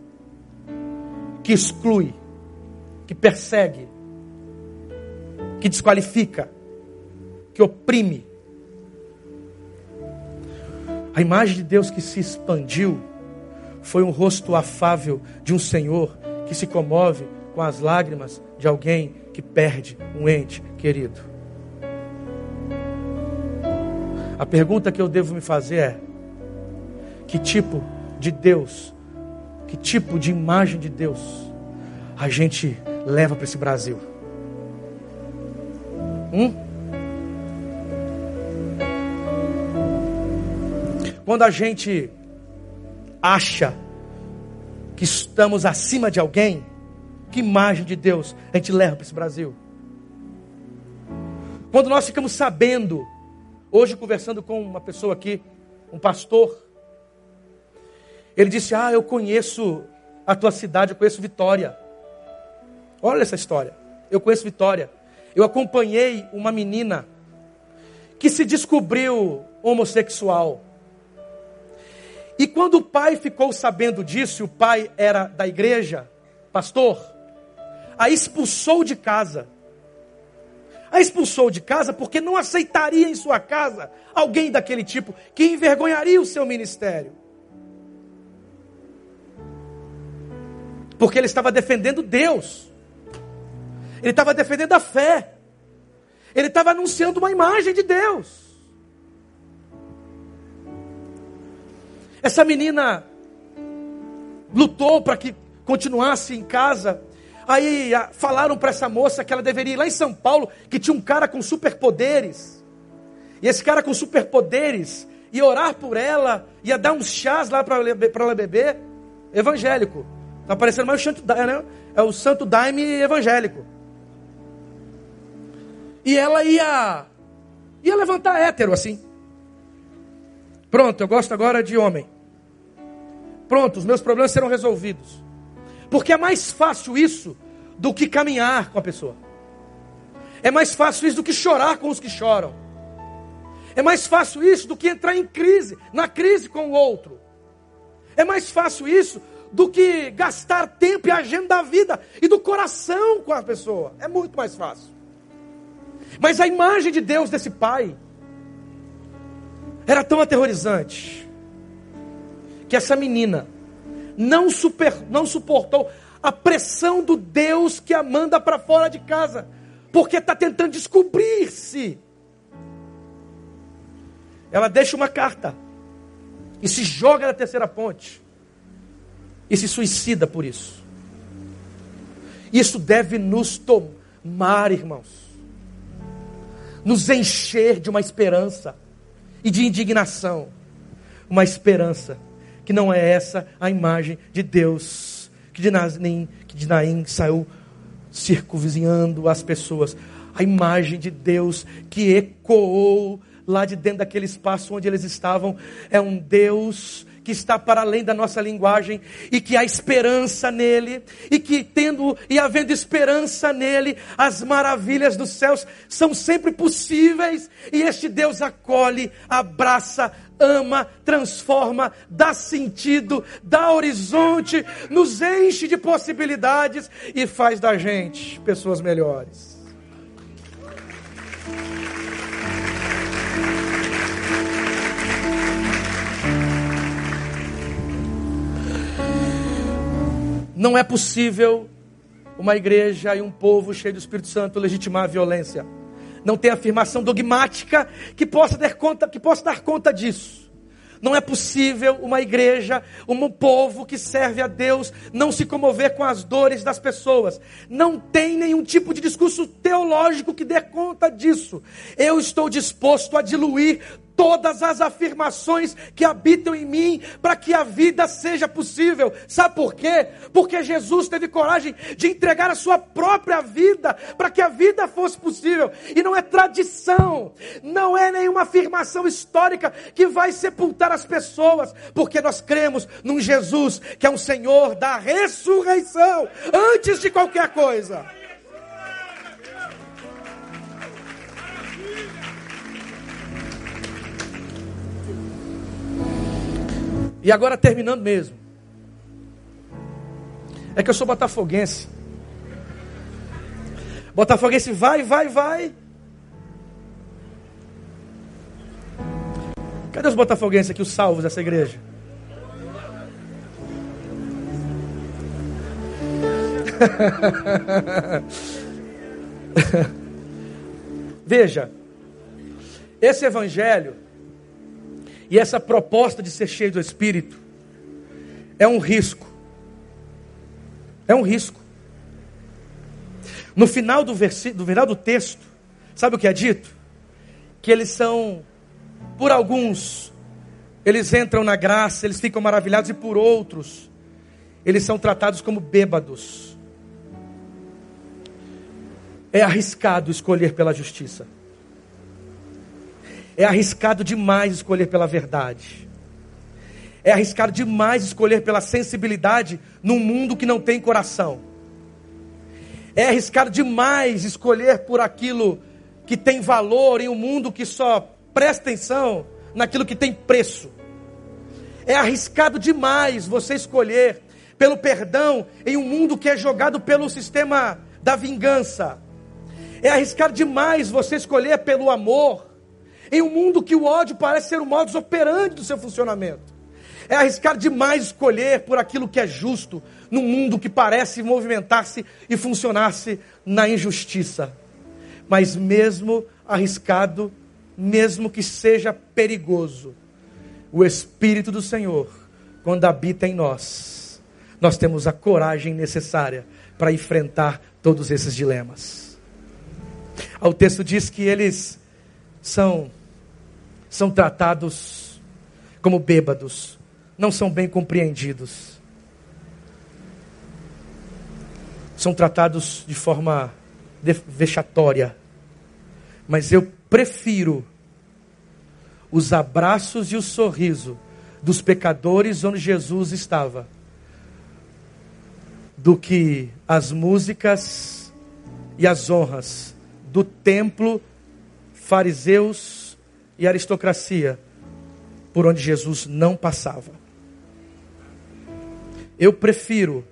S1: que exclui, que persegue, que desqualifica, que oprime. A imagem de Deus que se expandiu foi um rosto afável de um Senhor que se comove com as lágrimas de alguém que perde um ente querido. A pergunta que eu devo me fazer é: que tipo de Deus, que tipo de imagem de Deus a gente leva para esse Brasil? Hum? Quando a gente acha que estamos acima de alguém, que imagem de Deus a gente leva para esse Brasil? Quando nós ficamos sabendo, hoje conversando com uma pessoa aqui, um pastor, ele disse: Ah, eu conheço a tua cidade, eu conheço Vitória. Olha essa história. Eu conheço Vitória. Eu acompanhei uma menina que se descobriu homossexual. E quando o pai ficou sabendo disso, o pai era da igreja, pastor, a expulsou de casa. A expulsou de casa porque não aceitaria em sua casa alguém daquele tipo que envergonharia o seu ministério. Porque ele estava defendendo Deus. Ele estava defendendo a fé. Ele estava anunciando uma imagem de Deus. Essa menina lutou para que continuasse em casa Aí falaram para essa moça que ela deveria ir lá em São Paulo, que tinha um cara com superpoderes. E esse cara com superpoderes ia orar por ela, ia dar uns chás lá para ela beber. Evangélico. Está parecendo mais o santo, né? É o santo daime evangélico. E ela ia, ia levantar hétero assim. Pronto, eu gosto agora de homem. Pronto, os meus problemas serão resolvidos. Porque é mais fácil isso do que caminhar com a pessoa. É mais fácil isso do que chorar com os que choram. É mais fácil isso do que entrar em crise, na crise com o outro. É mais fácil isso do que gastar tempo e agenda da vida e do coração com a pessoa. É muito mais fácil. Mas a imagem de Deus desse pai era tão aterrorizante que essa menina não, super, não suportou a pressão do Deus que a manda para fora de casa, porque está tentando descobrir-se. Ela deixa uma carta e se joga na terceira ponte e se suicida por isso. Isso deve nos tomar, irmãos, nos encher de uma esperança e de indignação, uma esperança que não é essa a imagem de Deus, que de Naim, que de Naim saiu circunvizinhando as pessoas. A imagem de Deus que ecoou lá de dentro daquele espaço onde eles estavam é um Deus que está para além da nossa linguagem e que há esperança nele e que tendo e havendo esperança nele, as maravilhas dos céus são sempre possíveis e este Deus acolhe, abraça, ama, transforma, dá sentido, dá horizonte, nos enche de possibilidades e faz da gente pessoas melhores. Não é possível uma igreja e um povo cheio do Espírito Santo legitimar a violência. Não tem afirmação dogmática que possa dar conta, que possa dar conta disso. Não é possível uma igreja, um povo que serve a Deus, não se comover com as dores das pessoas. Não tem nenhum tipo de discurso teológico que dê conta disso. Eu estou disposto a diluir todas as afirmações que habitam em mim para que a vida seja possível. Sabe por quê? Porque Jesus teve coragem de entregar a sua própria vida para que a vida fosse possível. E não é tradição, não é nenhuma afirmação histórica que vai sepultar as pessoas, porque nós cremos num Jesus que é um Senhor da ressurreição antes de qualquer coisa. E agora terminando mesmo. É que eu sou botafoguense. Botafoguense vai, vai, vai. Cadê os botafoguenses aqui, os salvos dessa igreja? *laughs* Veja, esse evangelho e essa proposta de ser cheio do Espírito é um risco. É um risco. No final do, do final do texto, sabe o que é dito? Que eles são, por alguns, eles entram na graça, eles ficam maravilhados, e por outros, eles são tratados como bêbados. É arriscado escolher pela justiça. É arriscado demais escolher pela verdade. É arriscado demais escolher pela sensibilidade num mundo que não tem coração. É arriscado demais escolher por aquilo que tem valor em um mundo que só presta atenção naquilo que tem preço. É arriscado demais você escolher pelo perdão em um mundo que é jogado pelo sistema da vingança. É arriscado demais você escolher pelo amor em um mundo que o ódio parece ser o modus operandi do seu funcionamento. É arriscar demais escolher por aquilo que é justo, num mundo que parece movimentar-se e funcionar-se na injustiça. Mas mesmo arriscado, mesmo que seja perigoso, o Espírito do Senhor, quando habita em nós, nós temos a coragem necessária para enfrentar todos esses dilemas. O texto diz que eles são, são tratados como bêbados, não são bem compreendidos. São tratados de forma vexatória. Mas eu prefiro os abraços e o sorriso dos pecadores onde Jesus estava, do que as músicas e as honras do templo fariseus e aristocracia por onde Jesus não passava. Eu prefiro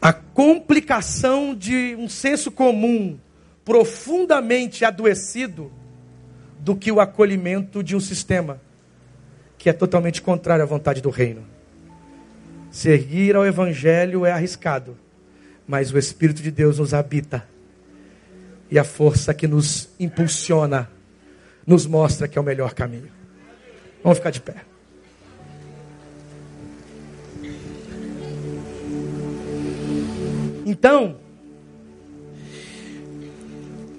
S1: a complicação de um senso comum profundamente adoecido do que o acolhimento de um sistema que é totalmente contrário à vontade do reino. Seguir ao evangelho é arriscado, mas o Espírito de Deus nos habita e a força que nos impulsiona nos mostra que é o melhor caminho. Vamos ficar de pé. Então,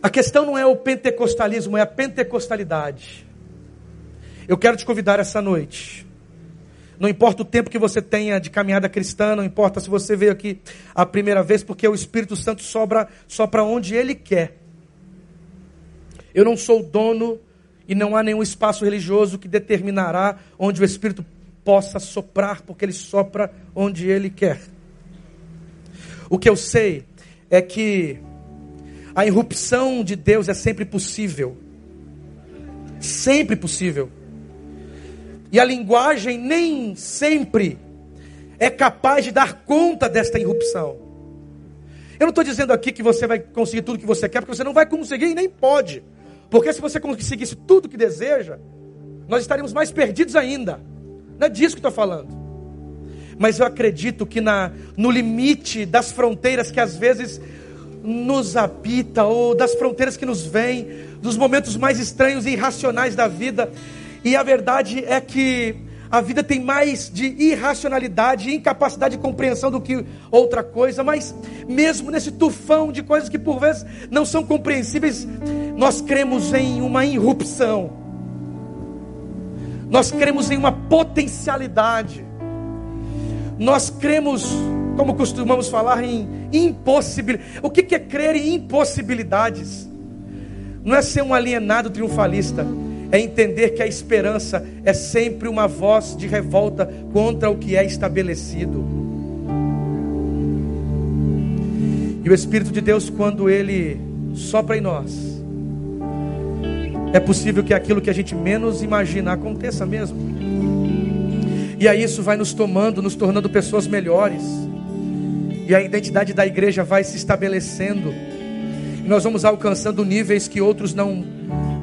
S1: a questão não é o pentecostalismo, é a pentecostalidade. Eu quero te convidar essa noite. Não importa o tempo que você tenha de caminhada cristã, não importa se você veio aqui a primeira vez, porque o Espírito Santo sobra só para onde Ele quer. Eu não sou dono e não há nenhum espaço religioso que determinará onde o Espírito possa soprar, porque ele sopra onde ele quer. O que eu sei é que a irrupção de Deus é sempre possível. Sempre possível. E a linguagem nem sempre é capaz de dar conta desta irrupção. Eu não estou dizendo aqui que você vai conseguir tudo que você quer, porque você não vai conseguir e nem pode. Porque se você conseguisse tudo que deseja, nós estaríamos mais perdidos ainda. Não é disso que estou falando. Mas eu acredito que na, no limite das fronteiras que às vezes nos habita, ou das fronteiras que nos vêm, dos momentos mais estranhos e irracionais da vida, e a verdade é que a vida tem mais de irracionalidade, incapacidade de compreensão do que outra coisa, mas mesmo nesse tufão de coisas que por vezes não são compreensíveis, Nós cremos em uma irrupção. Nós cremos em uma potencialidade. Nós cremos, como costumamos falar, em impossibilidade. O que é crer em impossibilidades? Não é ser um alienado triunfalista, é entender que a esperança é sempre uma voz de revolta contra o que é estabelecido. E o Espírito de Deus, quando ele sopra em nós, é possível que aquilo que a gente menos imagina aconteça mesmo. E aí isso vai nos tomando, nos tornando pessoas melhores. E a identidade da igreja vai se estabelecendo. E nós vamos alcançando níveis que outros não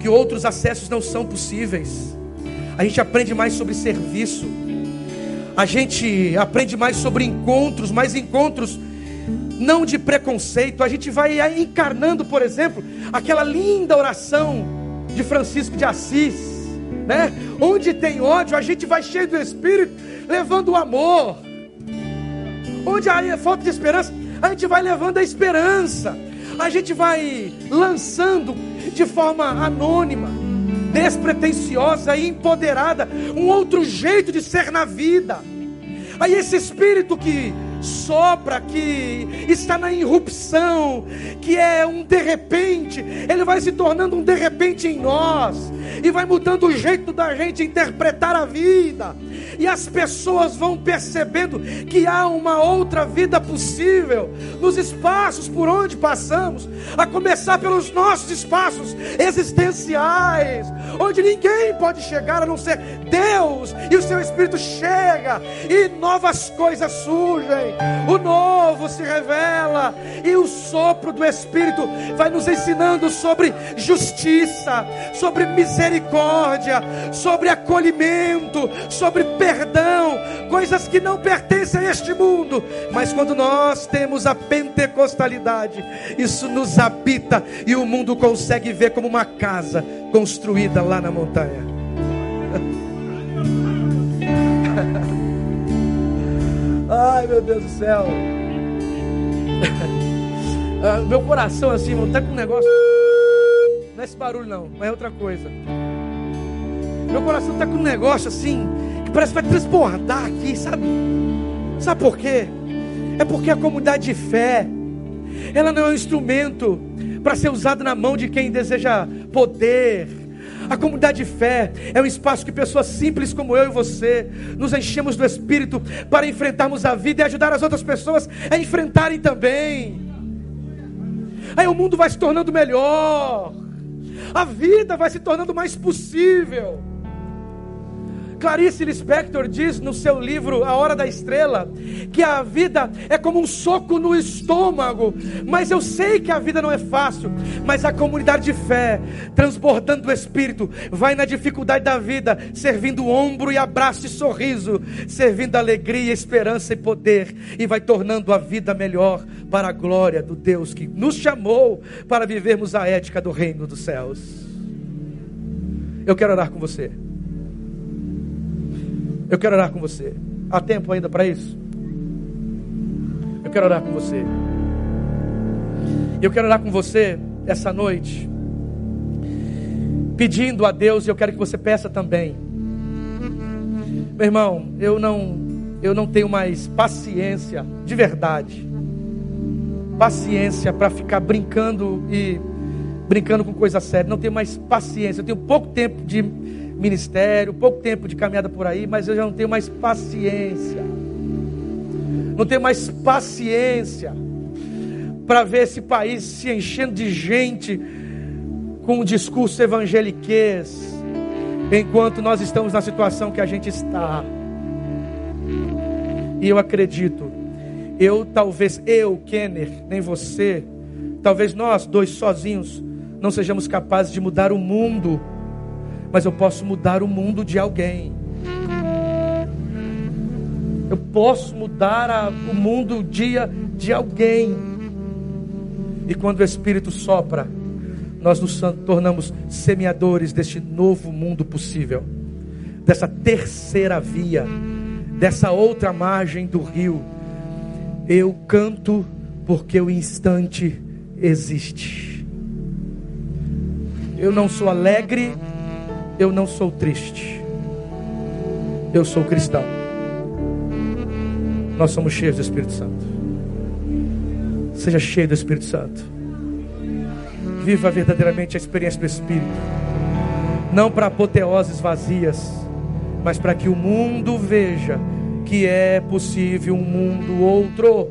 S1: que outros acessos não são possíveis. A gente aprende mais sobre serviço. A gente aprende mais sobre encontros, mais encontros não de preconceito. A gente vai encarnando, por exemplo, aquela linda oração de Francisco de Assis, né? Onde tem ódio, a gente vai cheio do Espírito, levando o amor. Onde há falta de esperança, a gente vai levando a esperança. A gente vai lançando de forma anônima, despretensiosa e empoderada um outro jeito de ser na vida. Aí esse espírito que sopra, que está na irrupção, que é um de repente, ele vai se tornando um de repente em nós, e vai mudando o jeito da gente interpretar a vida, e as pessoas vão percebendo que há uma outra vida possível nos espaços por onde passamos, a começar pelos nossos espaços existenciais, onde ninguém pode chegar a não ser Deus, e o seu Espírito chega, e novas coisas surgem, o novo se revela, e o sopro do Espírito vai nos ensinando sobre justiça, sobre misericórdia, sobre acolhimento, sobre perdão, coisas que não pertencem a este mundo, mas quando nós temos a pentecostalidade, isso nos habita e o mundo consegue ver como uma casa construída lá na montanha. *laughs* Ai, meu Deus do céu. *laughs* ah, meu coração assim, irmão, tá com um negócio. Não é esse barulho não, mas é outra coisa. Meu coração tá com um negócio assim, que parece que vai transbordar aqui, sabe? Sabe por quê? É porque a comunidade de fé, ela não é um instrumento para ser usado na mão de quem deseja poder, a comunidade de fé é um espaço que pessoas simples como eu e você nos enchemos do Espírito para enfrentarmos a vida e ajudar as outras pessoas a enfrentarem também. Aí o mundo vai se tornando melhor, a vida vai se tornando mais possível. Clarice Lispector diz no seu livro A Hora da Estrela que a vida é como um soco no estômago, mas eu sei que a vida não é fácil, mas a comunidade de fé, transbordando do Espírito, vai na dificuldade da vida, servindo ombro e abraço e sorriso, servindo alegria, esperança e poder, e vai tornando a vida melhor para a glória do Deus que nos chamou para vivermos a ética do reino dos céus. Eu quero orar com você. Eu quero orar com você. Há tempo ainda para isso? Eu quero orar com você. Eu quero orar com você essa noite, pedindo a Deus, e eu quero que você peça também. Meu irmão, eu não, eu não tenho mais paciência, de verdade, paciência para ficar brincando e brincando com coisa séria. Não tenho mais paciência. Eu tenho pouco tempo de ministério, pouco tempo de caminhada por aí, mas eu já não tenho mais paciência. Não tenho mais paciência para ver esse país se enchendo de gente com um discurso evangeliquez, enquanto nós estamos na situação que a gente está. E eu acredito, eu talvez, eu, Kenner, nem você, talvez nós dois sozinhos, não sejamos capazes de mudar o mundo mas eu posso mudar o mundo de alguém. Eu posso mudar a, o mundo o dia de alguém. E quando o Espírito sopra, nós nos tornamos semeadores deste novo mundo possível, dessa terceira via, dessa outra margem do rio. Eu canto porque o instante existe. Eu não sou alegre, eu não sou triste. Eu sou cristão. Nós somos cheios do Espírito Santo. Seja cheio do Espírito Santo. Viva verdadeiramente a experiência do Espírito. Não para apoteoses vazias, mas para que o mundo veja que é possível um mundo outro,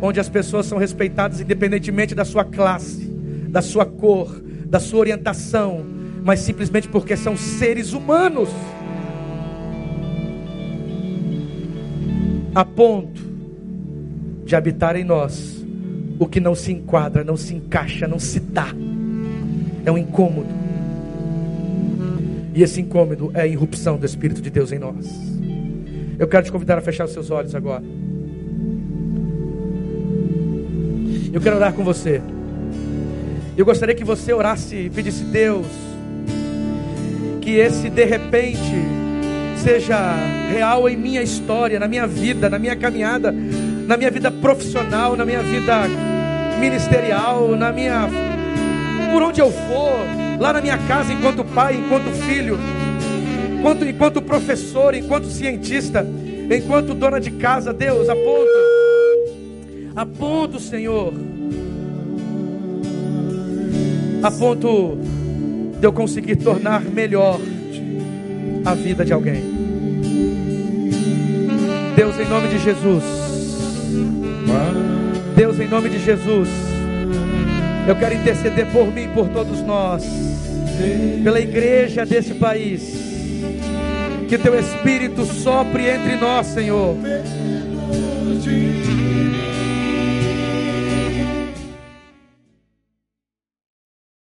S1: onde as pessoas são respeitadas independentemente da sua classe, da sua cor, da sua orientação, mas simplesmente porque são seres humanos. A ponto de habitar em nós o que não se enquadra, não se encaixa, não se dá. É um incômodo. E esse incômodo é a irrupção do Espírito de Deus em nós. Eu quero te convidar a fechar os seus olhos agora. Eu quero orar com você. Eu gostaria que você orasse e pedisse Deus que esse de repente seja real em minha história, na minha vida, na minha caminhada, na minha vida profissional, na minha vida ministerial, na minha por onde eu for, lá na minha casa enquanto pai, enquanto filho, enquanto enquanto professor, enquanto cientista, enquanto dona de casa, Deus, aponta, aponta, Senhor a ponto de eu conseguir tornar melhor a vida de alguém. Deus, em nome de Jesus. Deus, em nome de Jesus. Eu quero interceder por mim e por todos nós, pela igreja desse país. Que teu Espírito sopre entre nós, Senhor